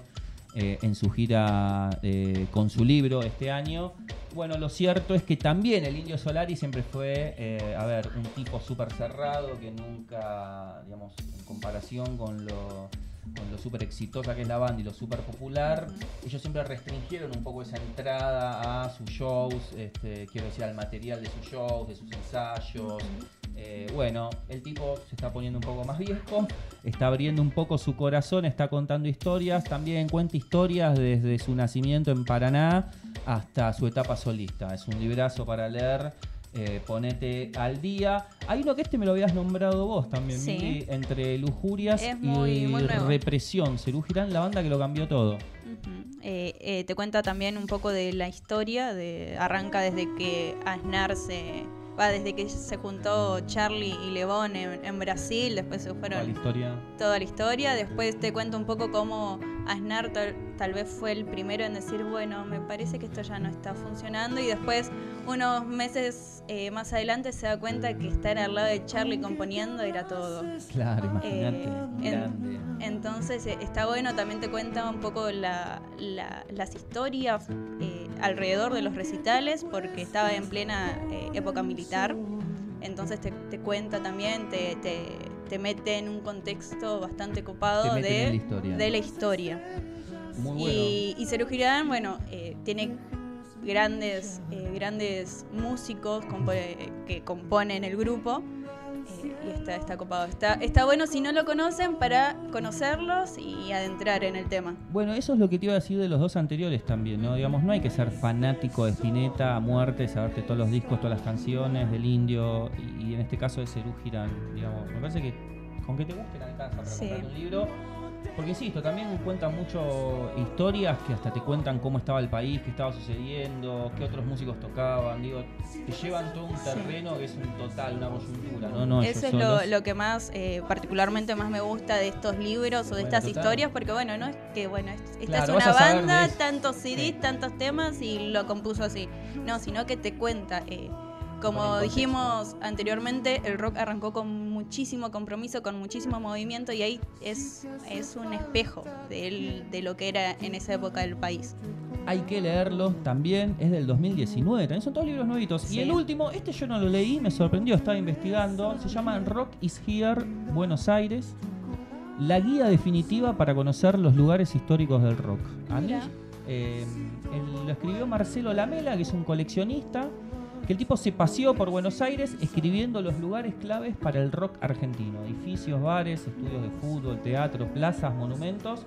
eh, en su gira eh, con su libro este año. Bueno, lo cierto es que también el Indio Solari siempre fue, eh, a ver, un tipo súper cerrado que nunca, digamos, en comparación con lo, con lo súper exitosa que es la banda y lo súper popular, ellos siempre restringieron un poco esa entrada a sus shows, este, quiero decir, al material de sus shows, de sus ensayos. Eh, bueno, el tipo se está poniendo un poco más viejo, está abriendo un poco su corazón, está contando historias, también cuenta historias desde su nacimiento en Paraná hasta su etapa solista. Es un librazo para leer, eh, ponete al día. Hay uno que este me lo habías nombrado vos también, Sí. Mili, entre lujurias muy- y muy represión. Cerú Girán, la banda que lo cambió todo. Ujú. Eh, eh, te cuenta también un poco de la historia, de arranca desde que Aznar se... Va, desde que se juntó Charlie y Lebón en, en Brasil, después se Toda la fueron historia. toda la historia. Después te cuento un poco cómo Aznar tal, tal vez fue el primero en decir, bueno, me parece que esto ya no está funcionando. Y después, unos meses eh, más adelante, se da cuenta que estar al lado de Charlie componiendo era todo. Claro, imagínate. Eh, en- grande. Entonces eh, está bueno, también te cuenta un poco la- la- las historias eh, alrededor de los recitales, porque estaba en plena eh, época militar. Entonces te, te cuenta también, te, te- te mete en un contexto bastante copado de, la historia. de la historia. Muy bueno. Y, y Serú Girán, bueno, eh, tiene grandes, eh, grandes músicos eh, que componen el grupo. Y está, está copado. Está, está bueno si no lo conocen para conocerlos y adentrar en el tema. Bueno, eso es lo que te iba a decir de los dos anteriores también, ¿no? Digamos, no hay que ser fanático de Spinetta a muerte, saberte todos los discos, todas las canciones del indio, y, y en este caso de Cerú Girán, digamos. Me parece que con que te gusten alcanza para Sí. comprar un libro. Porque insisto, también cuentan mucho historias que hasta te cuentan cómo estaba el país, qué estaba sucediendo, qué otros músicos tocaban. Digo, te llevan todo un terreno que es un total, una coyuntura, ¿no? no Eso es lo, que más, eh, particularmente más me gusta de estos libros o de Bueno, estas total. historias, porque bueno, no es que, bueno, es- esta Claro, es una banda, tantos CDs, Sí. tantos temas y lo compuso así. No, sino que te cuenta. eh, como dijimos anteriormente, el rock arrancó con muchísimo compromiso, con muchísimo movimiento y ahí es, es un espejo de, el- de lo que era en esa época del país. Hay que leerlo también, es del 2019, también son todos libros nuevitos. Sí. Y el último, este yo no lo leí, me sorprendió, estaba investigando, se llama Rock is Here, Buenos Aires, la guía definitiva para conocer los lugares históricos del rock. A mí, eh, el- lo escribió Marcelo Lamela, que es un coleccionista, que el tipo se paseó por Buenos Aires escribiendo los lugares claves para el rock argentino, edificios, bares, estudios de fútbol, teatro, plazas, monumentos,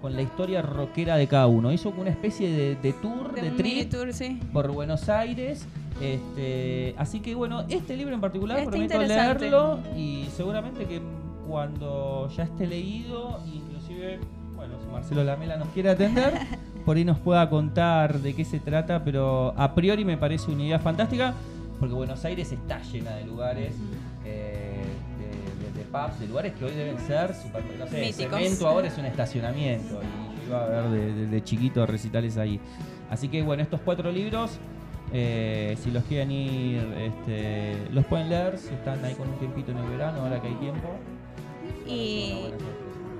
con la historia rockera de cada uno. Hizo una especie de, de tour, de, un trip mini tour, sí. por Buenos Aires. Este, así que bueno, este libro en particular prometo leerlo y seguramente que cuando ya esté leído, inclusive, bueno, si Marcelo Lamela nos quiere atender, por ahí nos pueda contar de qué se trata, pero a priori me parece una idea fantástica, porque Buenos Aires está llena de lugares, eh, de, de- de pubs, de lugares que hoy deben ser super, no sé. Cemento ahora es un estacionamiento y yo iba a ver de, de- chiquito recitales ahí. Así que bueno, estos cuatro libros, eh, si los quieren ir, este, los pueden leer, si están ahí con un tiempito en el verano, ahora que hay tiempo. Y.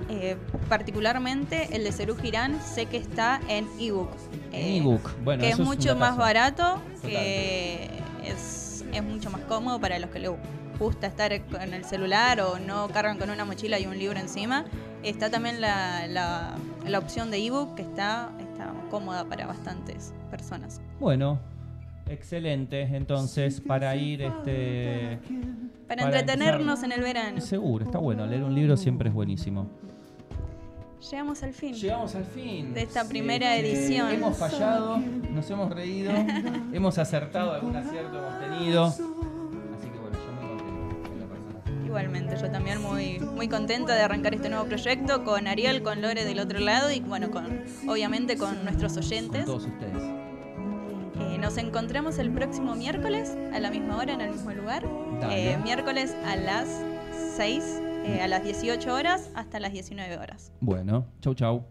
eh, particularmente el de Cerú Girán sé que está en ebook. En Eh, ebook, bueno, que es eso es mucho más barato, que es, es mucho más cómodo para los que les gusta estar con el celular o no cargan con una mochila y un libro encima. Está también la, la, la opción de ebook que está, está cómoda para bastantes personas. Bueno, excelente. Entonces, para ir, este, Para, Para entretenernos empezar. en el verano. seguro, está bueno. Leer un libro siempre es buenísimo. Llegamos al fin. Llegamos al fin De esta primera edición. Hemos fallado, nos hemos reído, hemos acertado, algún acierto hemos tenido. Así que bueno, yo muy contento en lo personal. Igualmente, yo también muy, muy contenta de arrancar este nuevo proyecto con Ariel, con Lore del otro lado y bueno, con obviamente con nuestros Con oyentes. todos ustedes nos encontramos el próximo miércoles a la misma hora, en el mismo lugar. Eh, miércoles a las 6, eh, a las 18 horas hasta las 19 horas. Bueno, chau chau.